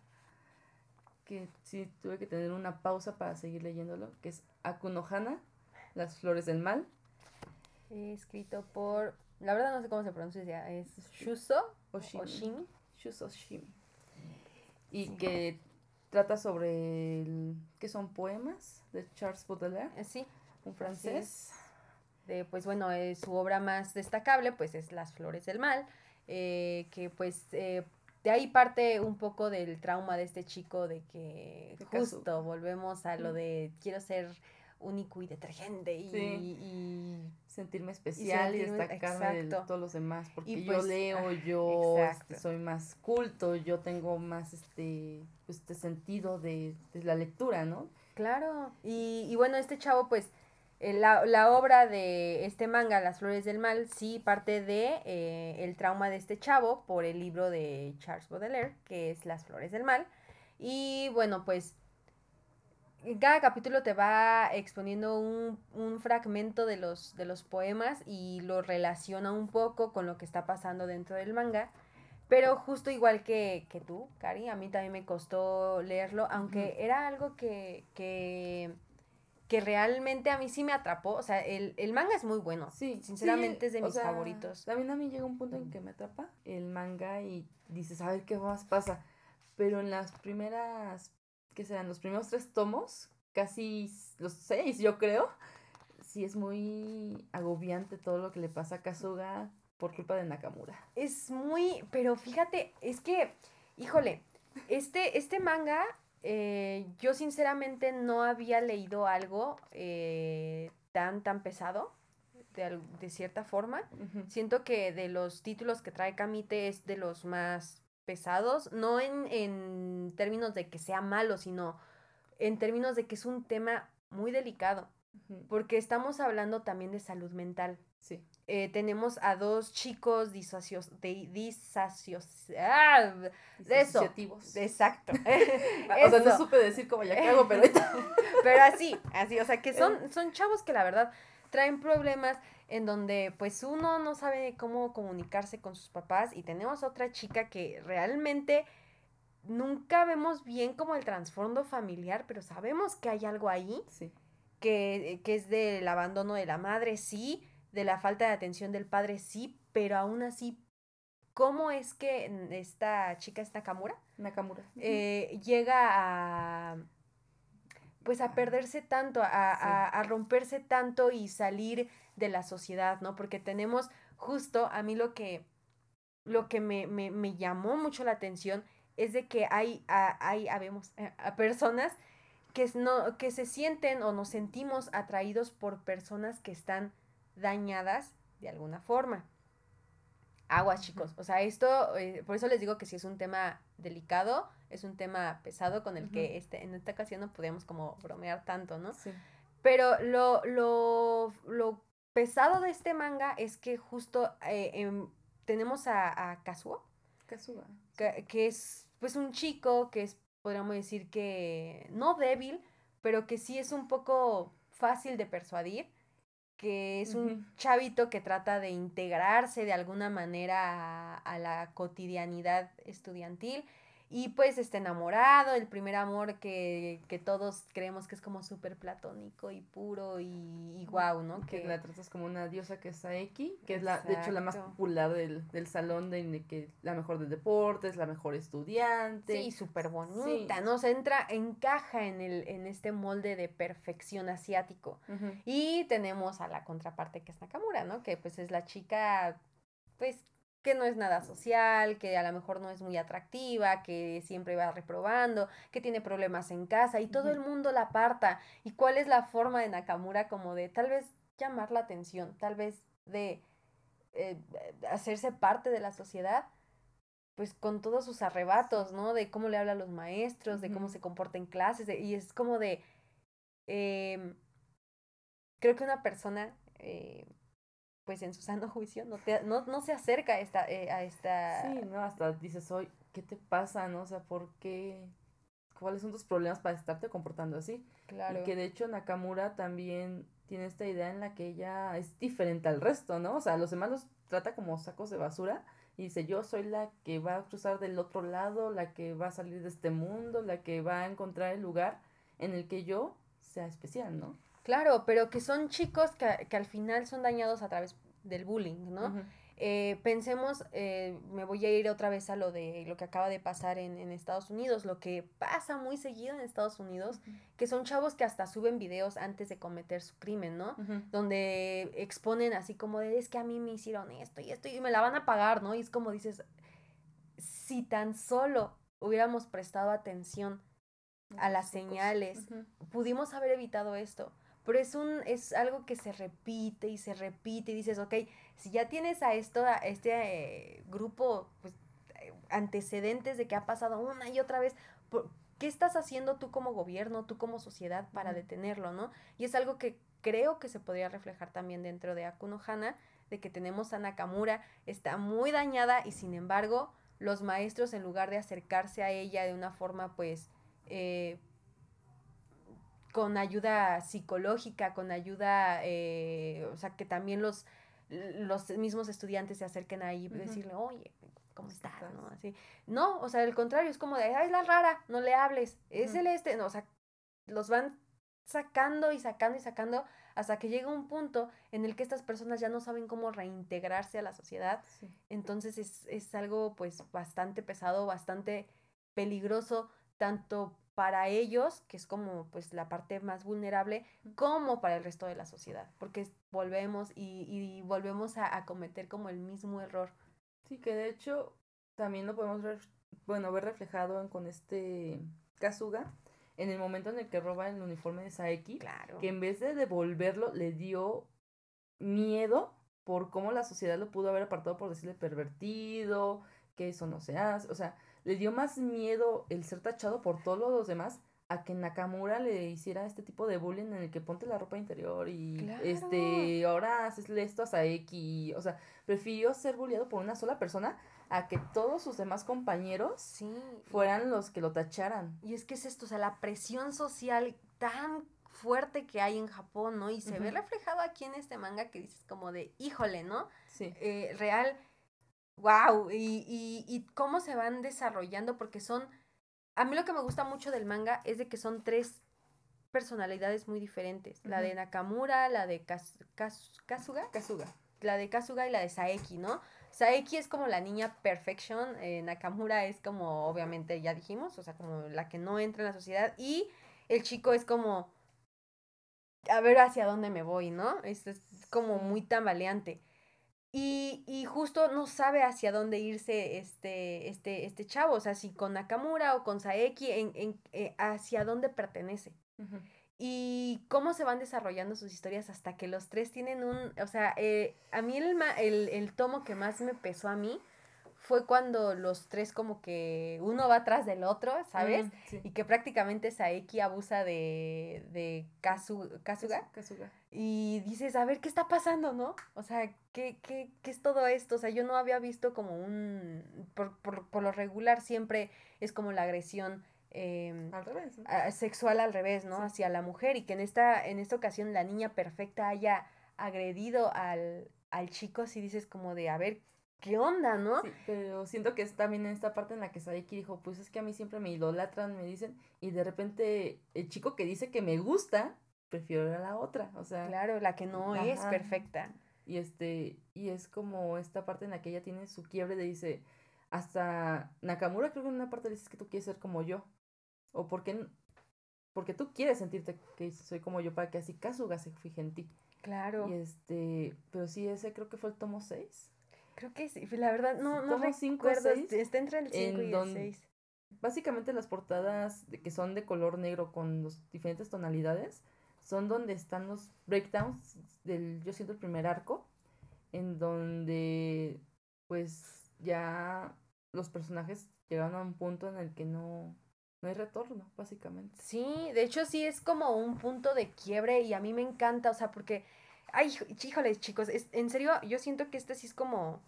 que sí tuve que tener una pausa para seguir leyéndolo, que es Akunohana, Las Flores del Mal. Escrito por, la verdad no sé cómo se pronuncia, es Shuso Oshimi. Shuso Oshimi. Y que trata sobre, el, que son poemas de Charles Baudelaire. Eh, sí. Un francés. De, pues bueno, eh, su obra más destacable pues es Las Flores del Mal, eh, que pues de ahí parte un poco del trauma de este chico de que justo volvemos a lo de quiero ser único y detergente y, sentirme especial y, destacarme de todos los demás porque yo pues, leo ah, yo este, soy más culto yo tengo más este pues, este sentido de, de la lectura no claro y, y bueno este chavo pues la, la, obra de este manga, Las Flores del Mal, sí parte de eh, el trauma de este chavo por el libro de Charles Baudelaire, que es Las Flores del Mal. Y bueno, pues cada capítulo te va exponiendo un, un fragmento de los, de los poemas y lo relaciona un poco con lo que está pasando dentro del manga. Pero justo igual que, que tú, Cari, a mí también me costó leerlo, aunque era algo que, que que realmente a mí sí me atrapó. O sea, el, el manga es muy bueno. Sí. Sinceramente es de mis favoritos. También a mí llega un punto en que me atrapa el manga y dices, a ver qué más pasa. Pero en las primeras, ¿qué serán? Los primeros tres tomos, casi los seis, yo creo. Sí, es muy agobiante todo lo que le pasa a Kazuga por culpa de Nakamura. Es muy, pero fíjate, es que, híjole, este, este manga eh, yo sinceramente no había leído algo eh, tan, tan pesado, de, de cierta forma. Siento que de los títulos que trae Kamite es de los más pesados, no en, en términos de que sea malo, sino en términos de que es un tema muy delicado. porque estamos hablando también de salud mental. Sí. Eh, tenemos a dos chicos disacios, de, ah, de eso. Exacto. o sea, no supe decir cómo ya cago, pero... pero así, así, o sea, que son, eh. son chavos que la verdad traen problemas en donde pues uno no sabe cómo comunicarse con sus papás y tenemos otra chica que realmente nunca vemos bien como el trasfondo familiar, pero sabemos que hay algo ahí. Sí. Que, que es del abandono de la madre, sí, de la falta de atención del padre, sí, pero aún así, ¿cómo es que esta chica, esta Nakamura, Nakamura. Eh, llega a pues a perderse tanto, a, a, romperse tanto y salir de la sociedad, ¿no? Porque tenemos justo a mí lo que, lo que me, me, me llamó mucho la atención es de que hay, hay, habemos, eh, a personas que, no, que se sienten o nos sentimos atraídos por personas que están dañadas de alguna forma. Aguas, chicos. O sea, esto, eh, por eso les digo que si es un tema delicado, es un tema pesado con el que este, en esta ocasión no podemos como bromear tanto, ¿no? Sí. Pero lo, lo, lo pesado de este manga es que justo eh, em, tenemos a, a Kazuo. Kazuo. Que, que, es pues un chico que es, podríamos decir que no débil, pero que sí es un poco fácil de persuadir que es un chavito que trata de integrarse de alguna manera a, a, la cotidianidad estudiantil y pues está enamorado, el primer amor que, que todos creemos que es como súper platónico y puro y, guau, ¿no? Que, la tratas como una diosa que es Saeki, que es la, de hecho la más popular del, del salón, de que la mejor de deportes, la mejor estudiante. Sí, súper bonita, ¿no? Se entra, encaja en el, en este molde de perfección asiático. Y tenemos a la contraparte que es Nakamura, ¿no? Que pues es la chica, pues que no es nada social, que a lo mejor no es muy atractiva, que siempre va reprobando, que tiene problemas en casa y todo el mundo la aparta. ¿Y cuál es la forma de Nakamura como de tal vez llamar la atención, tal vez de eh, hacerse parte de la sociedad? pues con todos sus arrebatos, ¿no? De cómo le habla a los maestros, de cómo se comporta en clases, y es como de, em, creo que una persona eh, pues en su sano juicio no, te, no, no se acerca a esta, eh, a esta... Sí, no, hasta dices, hoy, ¿qué te pasa? ¿No? O sea, ¿por qué? ¿Cuáles son tus problemas para estarte comportando así? Claro. Y que de hecho Nakamura también tiene esta idea en la que ella es diferente al resto, ¿no? O sea, los demás los trata como sacos de basura y dice, yo soy la que va a cruzar del otro lado, la que va a salir de este mundo, la que va a encontrar el lugar en el que yo sea especial, ¿no? Claro, pero que son chicos que, que al final son dañados a través del bullying, ¿no? eh, pensemos, eh, me voy a ir otra vez a lo de lo que acaba de pasar en, en Estados Unidos, lo que pasa muy seguido en Estados Unidos, que son chavos que hasta suben videos antes de cometer su crimen, ¿no? Donde exponen así como de, es que a mí me hicieron esto y esto y me la van a pagar, ¿no? Y es como dices, si tan solo hubiéramos prestado atención a las señales, pudimos haber evitado esto pero es un, es algo que se repite y se repite y dices, ok, si ya tienes a esto, a este eh, grupo, pues, eh, antecedentes de que ha pasado una y otra vez, ¿qué estás haciendo tú como gobierno, tú como sociedad para detenerlo, no? Y es algo que creo que se podría reflejar también dentro de Akuno Hana, de que tenemos a Nakamura, está muy dañada y sin embargo los maestros en lugar de acercarse a ella de una forma pues eh, con ayuda psicológica, con ayuda, eh, o sea, que también los, los mismos estudiantes se acerquen ahí y decirle, oye, ¿cómo estás? ¿no? Así. No, o sea, al contrario, es como de, ay, es la rara, no le hables, es el este, no, o sea, los van sacando y sacando y sacando hasta que llega un punto en el que estas personas ya no saben cómo reintegrarse a la sociedad. Entonces es, es algo pues bastante pesado, bastante peligroso, tanto para ellos, que es como pues la parte más vulnerable, como para el resto de la sociedad, porque volvemos y, y volvemos a, cometer como el mismo error. Sí, que de hecho también lo podemos ver, bueno, ver reflejado con este Kazuga, en el momento en el que roba el uniforme de Saeki, claro. que en vez de devolverlo le dio miedo por cómo la sociedad lo pudo haber apartado por decirle pervertido, que eso no se hace, o sea, le dio más miedo el ser tachado por todos los demás a que Nakamura le hiciera este tipo de bullying en el que ponte la ropa interior y este ahora haces esto a Saeki, o sea, prefirió ser bulleado por una sola persona a que todos sus demás compañeros sí. fueran los que lo tacharan. Y es que es esto, o sea, la presión social tan fuerte que hay en Japón, ¿no? Y se ve reflejado aquí en este manga que dices como de, híjole, ¿no? Sí. Eh, real, wow, y, y, y cómo se van desarrollando, porque son a mí lo que me gusta mucho del manga es de que son tres personalidades muy diferentes. La de Nakamura, la de Kasuga. Kasuga. La de Kasuga y la de Saeki, ¿no? Saeki es como la niña perfection, eh, Nakamura es como, obviamente, ya dijimos, o sea, como la que no entra en la sociedad. Y el chico es como, a ver hacia dónde me voy, ¿no? Es, es como muy tambaleante. Y, y, justo no sabe hacia dónde irse este, este, este chavo, o sea, si con Nakamura o con Saeki, en, en, eh, hacia dónde pertenece. Y cómo se van desarrollando sus historias hasta que los tres tienen un, o sea, eh, a mí el, el, el tomo que más me pesó a mí fue cuando los tres como que uno va atrás del otro, ¿sabes? Mm, y que prácticamente Saeki abusa de, de Kazu, Kazuga. Y dices, a ver, ¿qué está pasando, no? O sea, ¿qué, qué, qué es todo esto? O sea, yo no había visto como un... Por, por, por lo regular siempre es como la agresión al revés, sexual al revés, ¿no? Hacia la mujer y que en esta, en esta ocasión la niña perfecta haya agredido al, al chico, si dices como de, a ver, ¿qué onda, no? Sí, pero siento que es también en esta parte en la que Saiki dijo, pues es que a mí siempre me idolatran, me dicen, y de repente el chico que dice que me gusta, prefiero a la otra, o sea. Claro, la que no es perfecta. Y este, y es como esta parte en la que ella tiene su quiebre de dice, hasta Nakamura creo que en una parte dices que tú quieres ser como yo, o porque, porque tú quieres sentirte que soy como yo para que así Kazuga se fije en ti. Claro. Y este, pero sí, ese creo que fue el tomo 6. Creo que sí, la verdad no, no recuerdo, está entre el 5 y el 6. Básicamente las portadas de, que son de color negro con las diferentes tonalidades son donde están los breakdowns del, yo siento, el primer arco, en donde pues ya los personajes llegan a un punto en el que no, no hay retorno, básicamente. Sí, de hecho sí es como un punto de quiebre y a mí me encanta, o sea, porque Ay, híjoles, chicos, es, en serio, yo siento que este sí es como,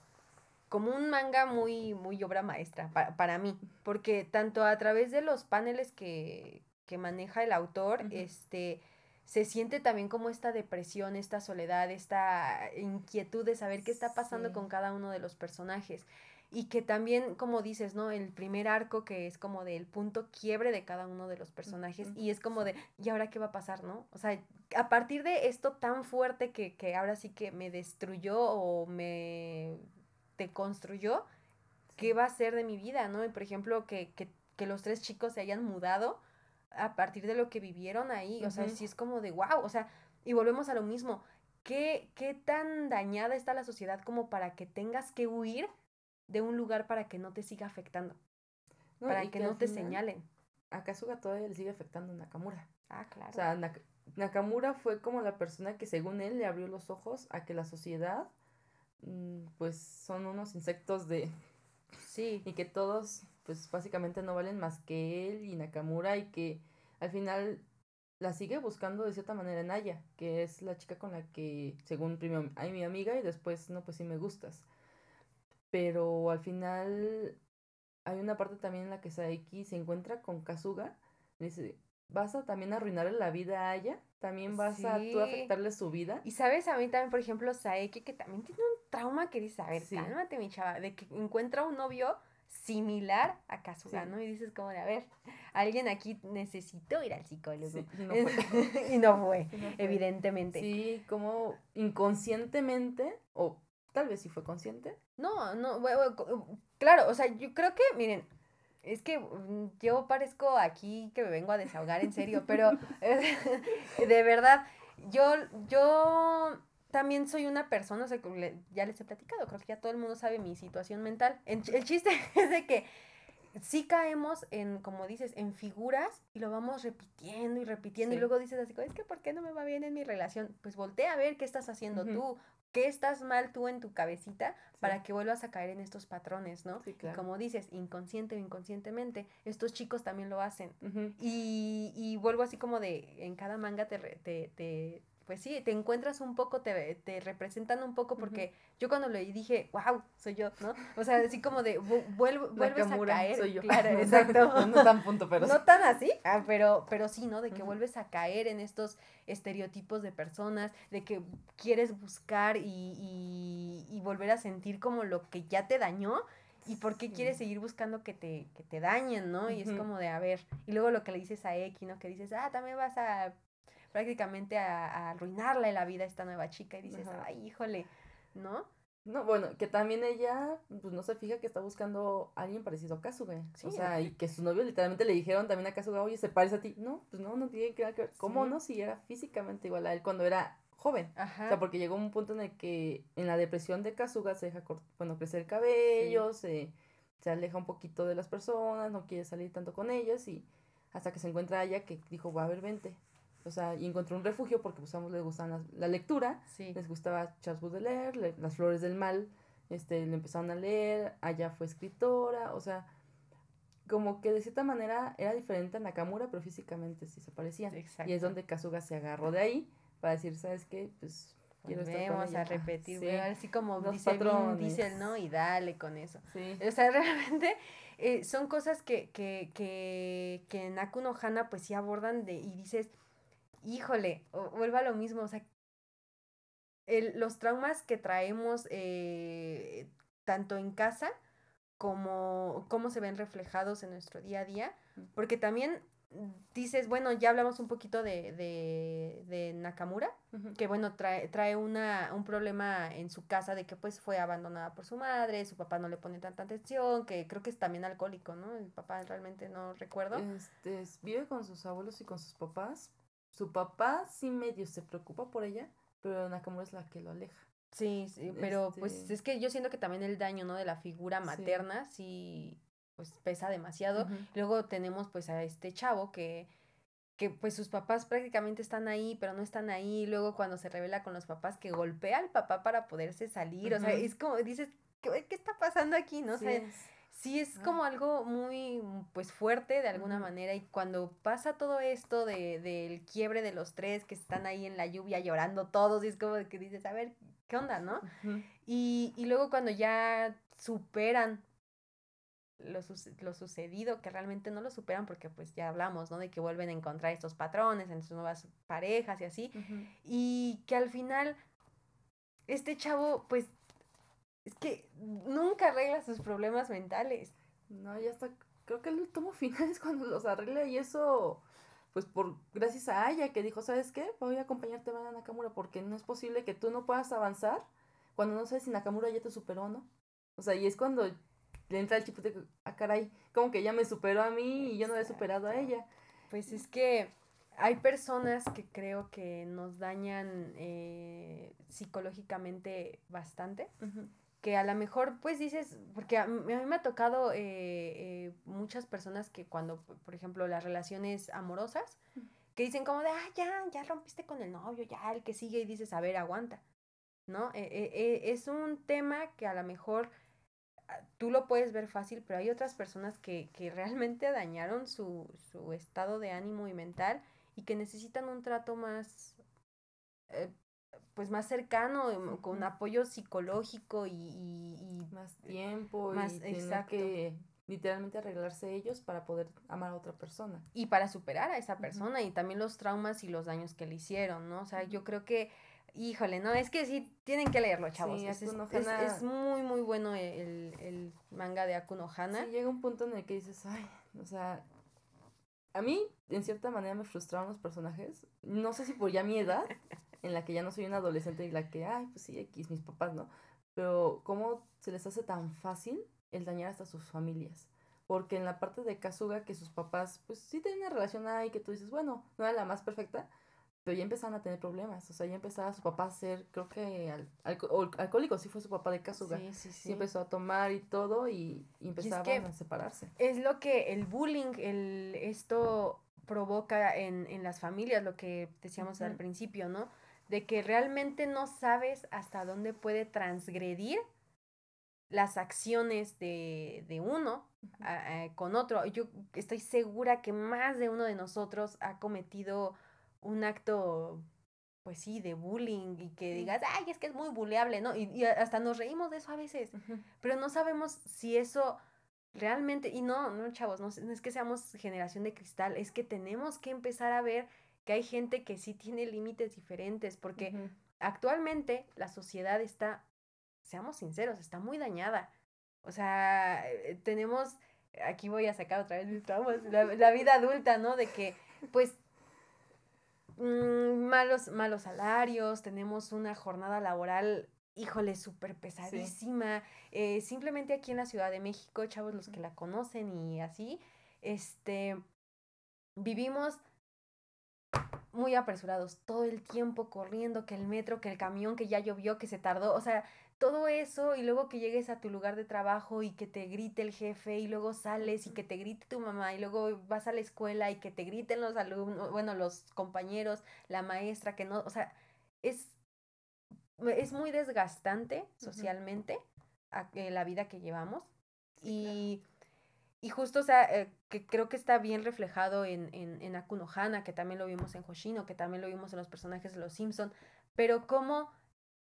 como un manga muy, muy obra maestra para, para mí, porque tanto a través de los paneles que, que maneja el autor, este, se siente también como esta depresión, esta soledad, esta inquietud de saber qué está pasando con cada uno de los personajes y que también, como dices, ¿no? El primer arco que es como del punto quiebre de cada uno de los personajes y es como de, ¿y ahora qué va a pasar, no? O sea, a partir de esto tan fuerte que, que ahora sí que me destruyó o me deconstruyó, ¿qué va a ser de mi vida, no? Y por ejemplo, que, que, que los tres chicos se hayan mudado a partir de lo que vivieron ahí, o sea, sí es como de, wow, o sea, y volvemos a lo mismo, ¿Qué, ¿qué tan dañada está la sociedad como para que tengas que huir de un lugar para que no te siga afectando. para que, no te señalen. A Kazuga todavía le sigue afectando a Nakamura. Ah, claro. O sea, Nakamura fue como la persona que según él le abrió los ojos a que la sociedad, mm, pues son unos insectos de... Sí. Y que todos, pues básicamente no valen más que él y Nakamura y que al final la sigue buscando de cierta manera Naya, que es la chica con la que, según primero, hay mi amiga y después, no, pues sí me gustas. Pero al final hay una parte también en la que Saeki se encuentra con Kazuga. Y dice, vas a también arruinarle la vida a ella, también vas a tú afectarle su vida. Y sabes, a mí también, por ejemplo, Saeki, que también tiene un trauma que dice, a ver, cálmate, mi chava, de que encuentra un novio similar a Kazuga, ¿no? Y dices como de, a ver, alguien aquí necesitó ir al psicólogo. y, no y, no fue, evidentemente. Sí, como inconscientemente, o Tal vez sí fue consciente. No, no, claro, o sea, yo creo que, miren, es que mm, yo parezco aquí que me vengo a desahogar en serio, pero de verdad, yo, yo también soy una persona, o sea, ya les he platicado, creo que ya todo el mundo sabe mi situación mental. El chiste es de que sí caemos en, como dices, en figuras y lo vamos repitiendo y repitiendo y luego dices así, es que ¿por qué no me va bien en mi relación? Pues voltea a ver qué estás haciendo tú, qué estás mal tú en tu cabecita para que vuelvas a caer en estos patrones, ¿no? Sí, claro. Como dices, inconsciente o inconscientemente, estos chicos también lo hacen. y, y, vuelvo así como de, en cada manga te, te, te, pues sí, te encuentras un poco, te, te representan un poco, porque yo cuando leí dije, wow, soy yo, ¿no? O sea, así como de, vuelvo, vuelves a caer. Soy yo. Claro, exacto. no, tan punto, pero No tan así, ah, pero, pero sí, ¿no? De que vuelves a caer en estos estereotipos de personas, de que quieres buscar y, y, y volver a sentir como lo que ya te dañó, ¿Y por qué quieres seguir buscando que te, que te dañen, no? Y es como de, a ver, y luego lo que le dices a X, ¿no? Que dices, ah, también vas a prácticamente a, arruinarle la vida a esta nueva chica y dices, ay, híjole, ¿no? No, bueno, que también ella, pues no se fija que está buscando a alguien parecido a Kazuga. o sea, y que su novio literalmente le dijeron también a Kazuga, oye, ¿se parece a ti? No, pues no, no tiene que ver. ¿Cómo no? Si era físicamente igual a él cuando era joven. Ajá. O sea, porque llegó un punto en el que en la depresión de Kazuga se deja, bueno, crecer el cabello, se, se aleja un poquito de las personas, no quiere salir tanto con ellas y hasta que se encuentra ella que dijo, va a ver, vente o sea, y encontró un refugio porque pues a ambos les gustaba la, lectura, les gustaba Charles Baudelaire, Las Flores del Mal, este, le empezaron a leer, allá fue escritora, o sea, como que de cierta manera era diferente a Nakamura, pero físicamente sí se parecían. Y es donde Kazuga se agarró de ahí para decir, ¿sabes qué? Pues quiero estar a repetir, así como dice Vin ¿no? Y dale con eso. O sea, realmente eh, son cosas que, que, que, que en Akuno Hana pues sí abordan de, y dices, híjole, vuelvo a lo mismo, o sea, el, los traumas que traemos eh, tanto en casa como cómo se ven reflejados en nuestro día a día, porque también dices, bueno, ya hablamos un poquito de, de, de Nakamura, que bueno, trae, trae una, un problema en su casa de que pues fue abandonada por su madre, su papá no le pone tanta atención, que creo que es también alcohólico, ¿no? El papá realmente no recuerdo. Este, vive con sus abuelos y con sus papás, su papá sí medio se preocupa por ella, pero Nakamura es la que lo aleja. Sí, sí, pero pues este es que yo siento que también el daño, ¿no? De la figura materna sí, pues pesa demasiado. Luego tenemos pues a este chavo que, que pues sus papás prácticamente están ahí, pero no están ahí. Luego cuando se revela con los papás que golpea al papá para poderse salir, o sea, es como dices, ¿qué, qué está pasando aquí? ¿No? sé sí es como algo muy, pues, fuerte de alguna manera y cuando pasa todo esto de, del quiebre de los tres que están ahí en la lluvia llorando todos y es como que dices, a ver, ¿qué onda, no? y, y luego cuando ya superan lo, lo, sucedido, que realmente no lo superan porque pues ya hablamos, ¿no? De que vuelven a encontrar estos patrones en sus nuevas parejas y así. Y que al final este chavo pues es que nunca arregla sus problemas mentales. No, ya está. Creo que el último final es cuando los arregla y eso, pues por gracias a Aya que dijo, ¿sabes qué? Voy a acompañarte a Nakamura porque no es posible que tú no puedas avanzar cuando no sabes si Nakamura ya te superó o no. O sea, y es cuando le entra el chip de, ah, caray, como que ella me superó a mí y yo no he superado a ella. Pues es que hay personas que creo que nos dañan eh, psicológicamente bastante que a lo mejor pues dices, porque a, mí me ha tocado eh, eh, muchas personas que cuando, por ejemplo, las relaciones amorosas, que dicen como de, ah, ya, ya rompiste con el novio, ya el que sigue y dices, a ver, aguanta, ¿no? Eh, es un tema que a lo mejor ah, tú lo puedes ver fácil, pero hay otras personas que, que realmente dañaron su, su estado de ánimo y mental y que necesitan un trato más pues más cercano, em, con apoyo psicológico y, y, más tiempo más, y exacto. que literalmente arreglarse ellos para poder amar a otra persona. Y para superar a esa persona y también los traumas y los daños que le hicieron, ¿no? O sea, yo creo que, híjole, no, es que sí, tienen que leerlo, chavos. es, es, muy, muy bueno el, el manga de Akuno Hana. Sí, llega un punto en el que dices, ay, o sea, a mí, en cierta manera, me frustraron los personajes. No sé si por ya mi edad, en la que ya no soy una adolescente y la que, ay, pues sí, X, mis papás, ¿no? Pero cómo se les hace tan fácil el dañar hasta sus familias. Porque en la parte de Kazuga, que sus papás, pues sí tienen una relación ahí que tú dices, bueno, no era la más perfecta, pero ya empezaron a tener problemas. O sea, ya empezaba su papá a ser, creo que al, alcohólico, sí fue su papá de Kazuga. Sí, sí, sí. empezó a tomar y todo y, empezaban a separarse. Es lo que el bullying, el, esto provoca en, en las familias, lo que decíamos al principio, ¿no? De que realmente no sabes hasta dónde puede transgredir las acciones de, de uno con otro. Yo estoy segura que más de uno de nosotros ha cometido un acto, pues sí, de bullying y que digas, ay, es que es muy buleable, ¿no? Y, hasta nos reímos de eso a veces, pero no sabemos si eso realmente, y no, no, chavos, no, es que seamos generación de cristal, es que tenemos que empezar a ver que hay gente que sí tiene límites diferentes, porque actualmente la sociedad está seamos sinceros, está muy dañada. O sea, eh, tenemos, aquí voy a sacar otra vez mis traumas, la, vida adulta, ¿no? De que, pues, mm, malos, malos salarios, tenemos una jornada laboral, híjole, súper pesadísima. Eh, simplemente aquí en la Ciudad de México, chavos, los que la conocen y así, este, vivimos muy apresurados, todo el tiempo corriendo, que el metro, que el camión, que ya llovió, que se tardó, o sea, todo eso y luego que llegues a tu lugar de trabajo y que te grite el jefe y luego sales y que te grite tu mamá y luego vas a la escuela y que te griten los alumnos, bueno, los compañeros, la maestra, que no, o sea, es, es muy desgastante socialmente eh, la vida que llevamos y... Y justo, o sea, eh, que creo que está bien reflejado en, en, en Akunohana, que también lo vimos en Hoshino, que también lo vimos en los personajes de los Simpson, pero como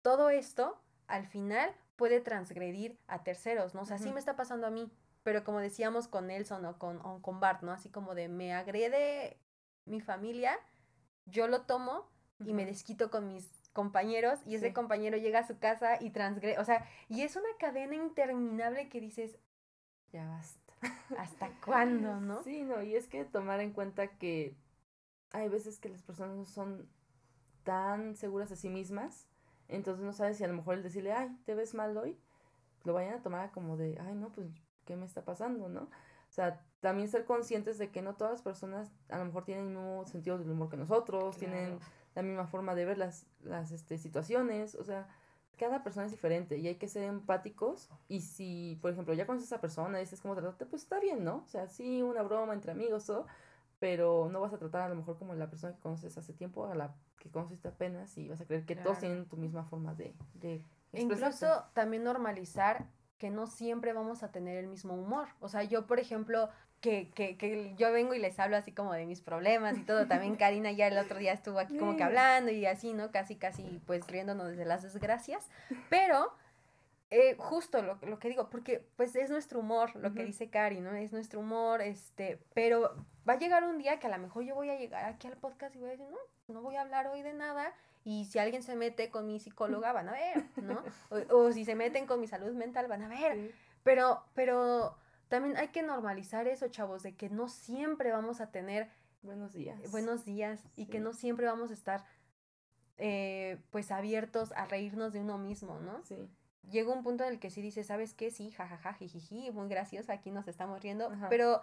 todo esto al final puede transgredir a terceros, ¿no? O sea, sí me está pasando a mí, pero como decíamos con Nelson o con, con Bart, ¿no? Así como de me agrede mi familia, yo lo tomo y me desquito con mis compañeros y ese compañero llega a su casa y transgrede, o sea, y es una cadena interminable que dices, ya basta. ¿Hasta cuándo, no? Sí, no, y es que tomar en cuenta que hay veces que las personas no son tan seguras de sí mismas entonces no sabes si a lo mejor el decirle, ay, ¿te ves mal hoy? Lo vayan a tomar como de, ay, no, pues, ¿qué me está pasando, no? O sea, también ser conscientes de que no todas las personas a lo mejor tienen el mismo sentido del humor que nosotros, tienen la misma forma de ver las, las este, situaciones, o sea, cada persona es diferente y hay que ser empáticos y si, por ejemplo, ya conoces a esa persona y dices cómo tratarte, pues está bien, ¿no? O sea, sí, una broma entre amigos, todo, pero no vas a tratar a lo mejor como la persona que conoces hace tiempo, a la que conociste apenas y vas a creer que todos tienen tu misma forma de, de Incluso también normalizar que no siempre vamos a tener el mismo humor. O sea, yo, por ejemplo, que, que, que yo vengo y les hablo así como de mis problemas y todo. También Karina ya el otro día estuvo aquí como que hablando y así, ¿no? Casi, casi, pues riéndonos de las desgracias. Pero eh, justo lo, lo, que digo, porque pues es nuestro humor, lo que dice Cari, ¿no? Es nuestro humor, este, pero va a llegar un día que a lo mejor yo voy a llegar aquí al podcast y voy a decir, no, no voy a hablar hoy de nada, y si alguien se mete con mi psicóloga, van a ver, ¿no? O, si se meten con mi salud mental, van a ver. Pero, pero también hay que normalizar eso, chavos, de que no siempre vamos a tener buenos días. Buenos días y que no siempre vamos a estar eh, pues abiertos a reírnos de uno mismo, ¿no? Sí llega un punto en el que sí dice, ¿sabes qué? Sí, jajaja, jijiji, muy gracioso, aquí nos estamos riendo, pero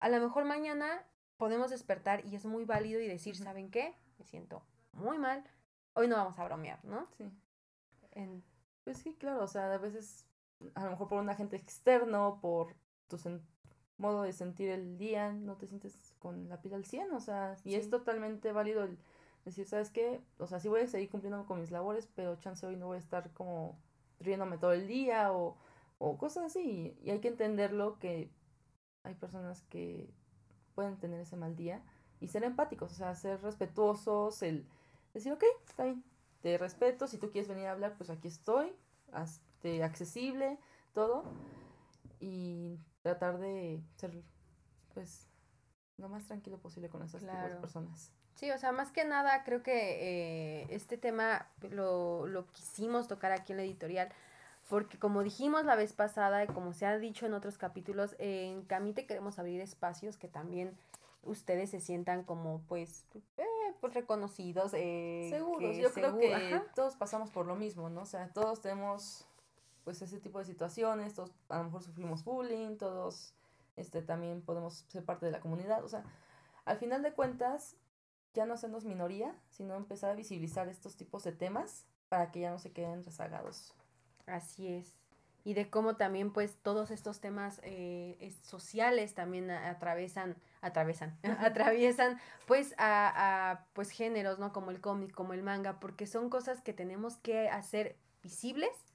a lo mejor mañana podemos despertar y es muy válido y decir, ¿saben qué? Me siento muy mal, hoy no vamos a bromear, ¿no? Sí. Pues sí, claro, o sea, a veces, a lo mejor por un agente externo, por tu modo de sentir el día, no te sientes con la piel al 100, o sea, y es totalmente válido el decir, ¿sabes qué? O sea, sí voy a seguir cumpliendo con mis labores, pero chance hoy no voy a estar como riéndome todo el día o, o cosas así. Y hay que entenderlo que hay personas que pueden tener ese mal día y ser empáticos, o sea, ser respetuosos, el decir, ok, está bien, te respeto, si tú quieres venir a hablar, pues aquí estoy, hazte accesible, todo, y tratar de ser, pues, lo más tranquilo posible con esas personas. Sí, o sea, más que nada creo que eh, este tema lo, lo quisimos tocar aquí en la editorial porque como dijimos la vez pasada y como se ha dicho en otros capítulos, en Camite queremos abrir espacios que también ustedes se sientan como pues, eh, pues reconocidos. Eh, Seguros, yo creo que todos pasamos por lo mismo, ¿no? O sea, todos tenemos pues ese tipo de situaciones, todos a lo mejor sufrimos bullying, todos este también podemos ser parte de la comunidad, o sea, al final de cuentas ya no hacernos minoría, sino empezar a visibilizar estos tipos de temas para que ya no se queden rezagados. Así es. y de cómo también pues todos estos temas eh, sociales también atravesan, atravesan, atraviesan pues a, a, pues géneros, ¿no? Como el cómic, como el manga, porque son cosas que tenemos que hacer visibles,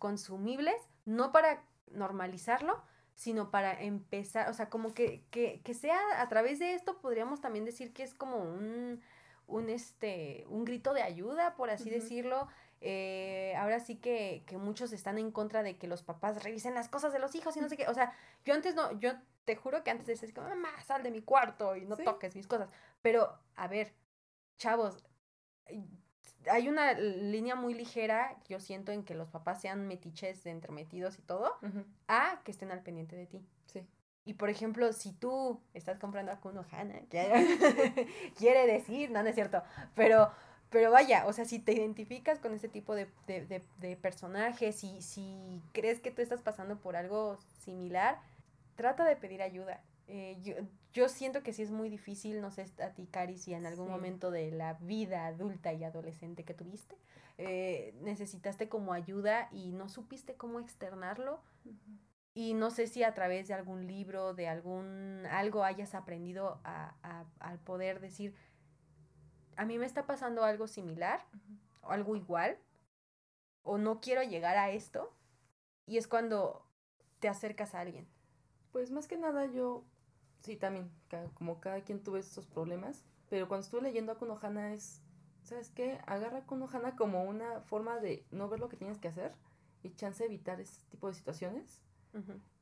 consumibles, no para normalizarlo, sino para empezar, o sea, como que, que, que sea a través de esto, podríamos también decir que es como un, un, este, un grito de ayuda, por así decirlo, eh, ahora sí que, que, muchos están en contra de que los papás revisen las cosas de los hijos y no sé qué. O sea, yo antes no, yo te juro que antes decía como, mamá, sal de mi cuarto y no toques mis cosas. Pero, a ver, chavos, hay una línea muy ligera, yo siento, en que los papás sean metiches entremetidos y todo, a que estén al pendiente de ti. Sí. Y por ejemplo, si tú estás comprando a Kuno Hana, quiere decir, no, no es cierto, pero pero vaya, o sea, si te identificas con este tipo de, de, de, personajes y si crees que tú estás pasando por algo similar, trata de pedir ayuda. Eh, yo, yo, siento que sí es muy difícil, no sé a ti, Cari, si en algún momento de la vida adulta y adolescente que tuviste, eh, necesitaste como ayuda y no supiste cómo externarlo. Y no sé si a través de algún libro, de algún algo hayas aprendido a, a, al poder decir, a mí me está pasando algo similar, o algo igual, o no quiero llegar a esto, y es cuando te acercas a alguien. Pues más que nada yo, sí, también, como cada quien tuve estos problemas, pero cuando estuve leyendo a Kunohana es, ¿sabes qué? Agarra a Kunohana como una forma de no ver lo que tienes que hacer y chance de evitar ese tipo de situaciones.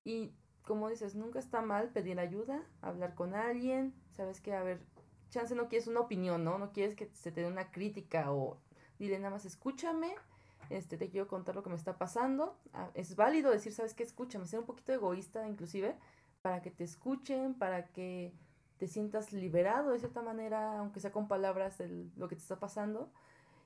Y como dices, nunca está mal pedir ayuda, hablar con alguien, sabes que, a ver, chance no quieres una opinión, ¿no? No quieres que se te dé una crítica o dile nada más escúchame, este, te quiero contar lo que me está pasando. Ah, es válido decir, ¿sabes qué? Escúchame, ser un poquito egoísta inclusive, para que te escuchen, para que te sientas liberado de cierta manera, aunque sea con palabras de lo que te está pasando.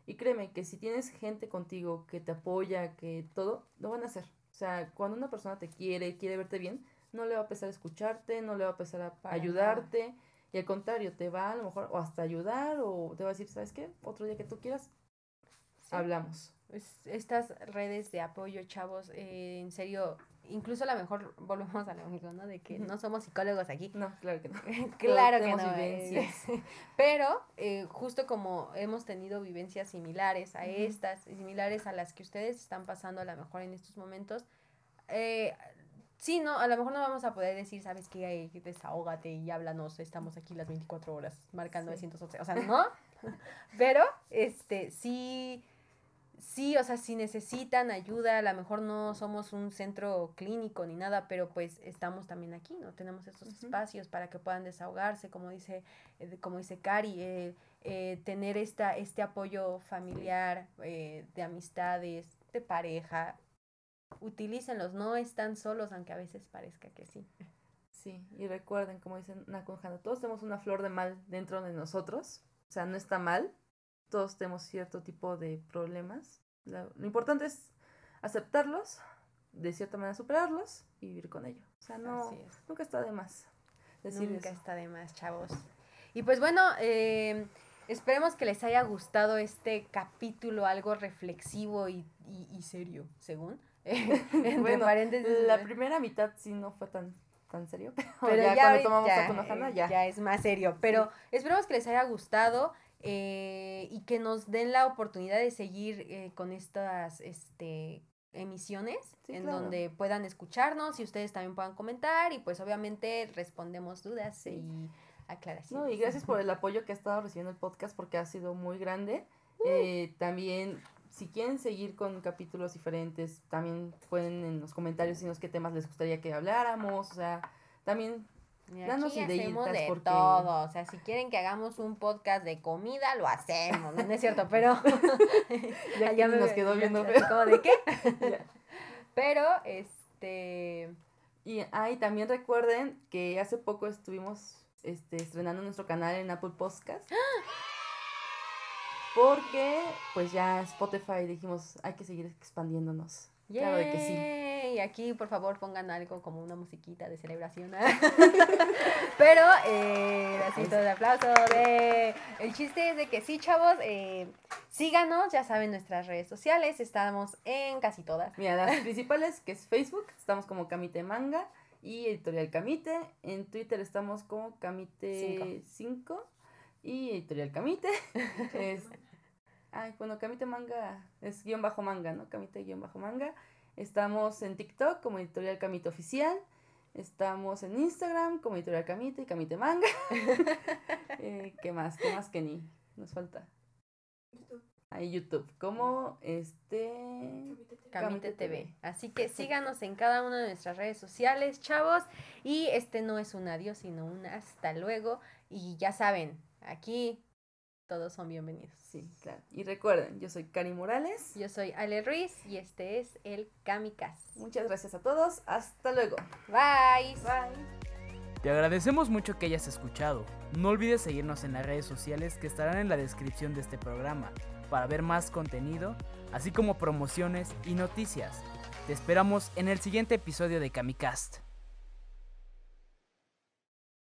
Y créeme que si tienes gente contigo que te apoya, que todo, lo van a hacer. O sea, cuando una persona te quiere, quiere verte bien, no le va a pesar escucharte, no le va a pesar a ayudarte. Y al contrario, te va a lo mejor o hasta ayudar o te va a decir, ¿sabes qué? Otro día que tú quieras, hablamos. Estas redes de apoyo, chavos, eh, en serio, incluso a lo mejor volvemos a lo mismo, ¿no? De que no somos psicólogos aquí. No, claro que no. claro que no. Eh, pero eh, justo como hemos tenido vivencias similares a estas, similares a las que ustedes están pasando a lo mejor en estos momentos, eh, Sí, no, a lo mejor no vamos a poder decir, ¿sabes qué? Desahógate y háblanos, estamos aquí las 24 horas marcando 911. O sea, no. Pero, este, sí, sí, o sea, si necesitan ayuda, a lo mejor no somos un centro clínico ni nada, pero pues estamos también aquí, ¿no? Tenemos estos espacios para que puedan desahogarse, como dice, eh, como dice Cari, eh, eh, tener esta, este apoyo familiar, de amistades, de pareja, utilícenlos, no están solos, aunque a veces parezca que sí. Sí, y recuerden, como dicen Nakonjana, todos tenemos una flor de mal dentro de nosotros, o sea, no está mal, todos tenemos cierto tipo de problemas. Lo, importante es aceptarlos, de cierta manera superarlos y vivir con ello. O sea, no, nunca está de más. Decir nunca está de más, chavos. Y pues bueno, eh, esperemos que les haya gustado este capítulo, algo reflexivo y, y serio, según. bueno, La primera mitad sí no fue tan tan serio. Pero ya, cuando tomamos ya, ya. ya es más serio. Pero esperemos que les haya gustado eh, y que nos den la oportunidad de seguir eh, con estas este, emisiones en donde puedan escucharnos y ustedes también puedan comentar y pues obviamente respondemos dudas y aclaraciones. No, y gracias por el apoyo que ha estado recibiendo el podcast porque ha sido muy grande. Uh. Eh, también si quieren seguir con capítulos diferentes, también pueden en los comentarios decirnos qué temas les gustaría que habláramos, o sea, también danos ideas de porque... todo, o sea, si quieren que hagamos un podcast de comida, lo hacemos, no, es cierto, pero ya, me, nos quedó viendo feo. de qué? pero este y ahí también recuerden que hace poco estuvimos este estrenando nuestro canal en Apple Podcast. Porque pues ya Spotify dijimos, hay que seguir expandiéndonos. Claro de que sí. Y aquí, por favor, pongan algo como una musiquita de celebración. Pero, eh, así todo de aplauso. De... El chiste es de que sí, chavos, eh, síganos, ya saben nuestras redes sociales, estamos en casi todas. Mira, las principales, que es Facebook, estamos como Camite Manga y Editorial Camite. En Twitter estamos como Camite 5 y Editorial Camite. es, ay, bueno, Camite Manga es guion bajo manga, ¿no? Camite guion bajo manga. Estamos en TikTok como Editorial Camite Oficial. Estamos en Instagram como Editorial Camite y Camite Manga. eh, ¿Qué más? ¿Qué más que ni? Nos falta. YouTube. Ahí YouTube, como este... Camite TV. Así que síganos en cada una de nuestras redes sociales, chavos. Y este no es un adiós, sino un hasta luego. Y ya saben, aquí todos son bienvenidos. Sí, claro. Y recuerden, yo soy Cari Morales. Yo soy Ale Ruiz y este es el Kamikaze. Muchas gracias a todos. Hasta luego. Bye. Bye. Te agradecemos mucho que hayas escuchado. No olvides seguirnos en las redes sociales que estarán en la descripción de este programa para ver más contenido, así como promociones y noticias. Te esperamos en el siguiente episodio de Kamikast.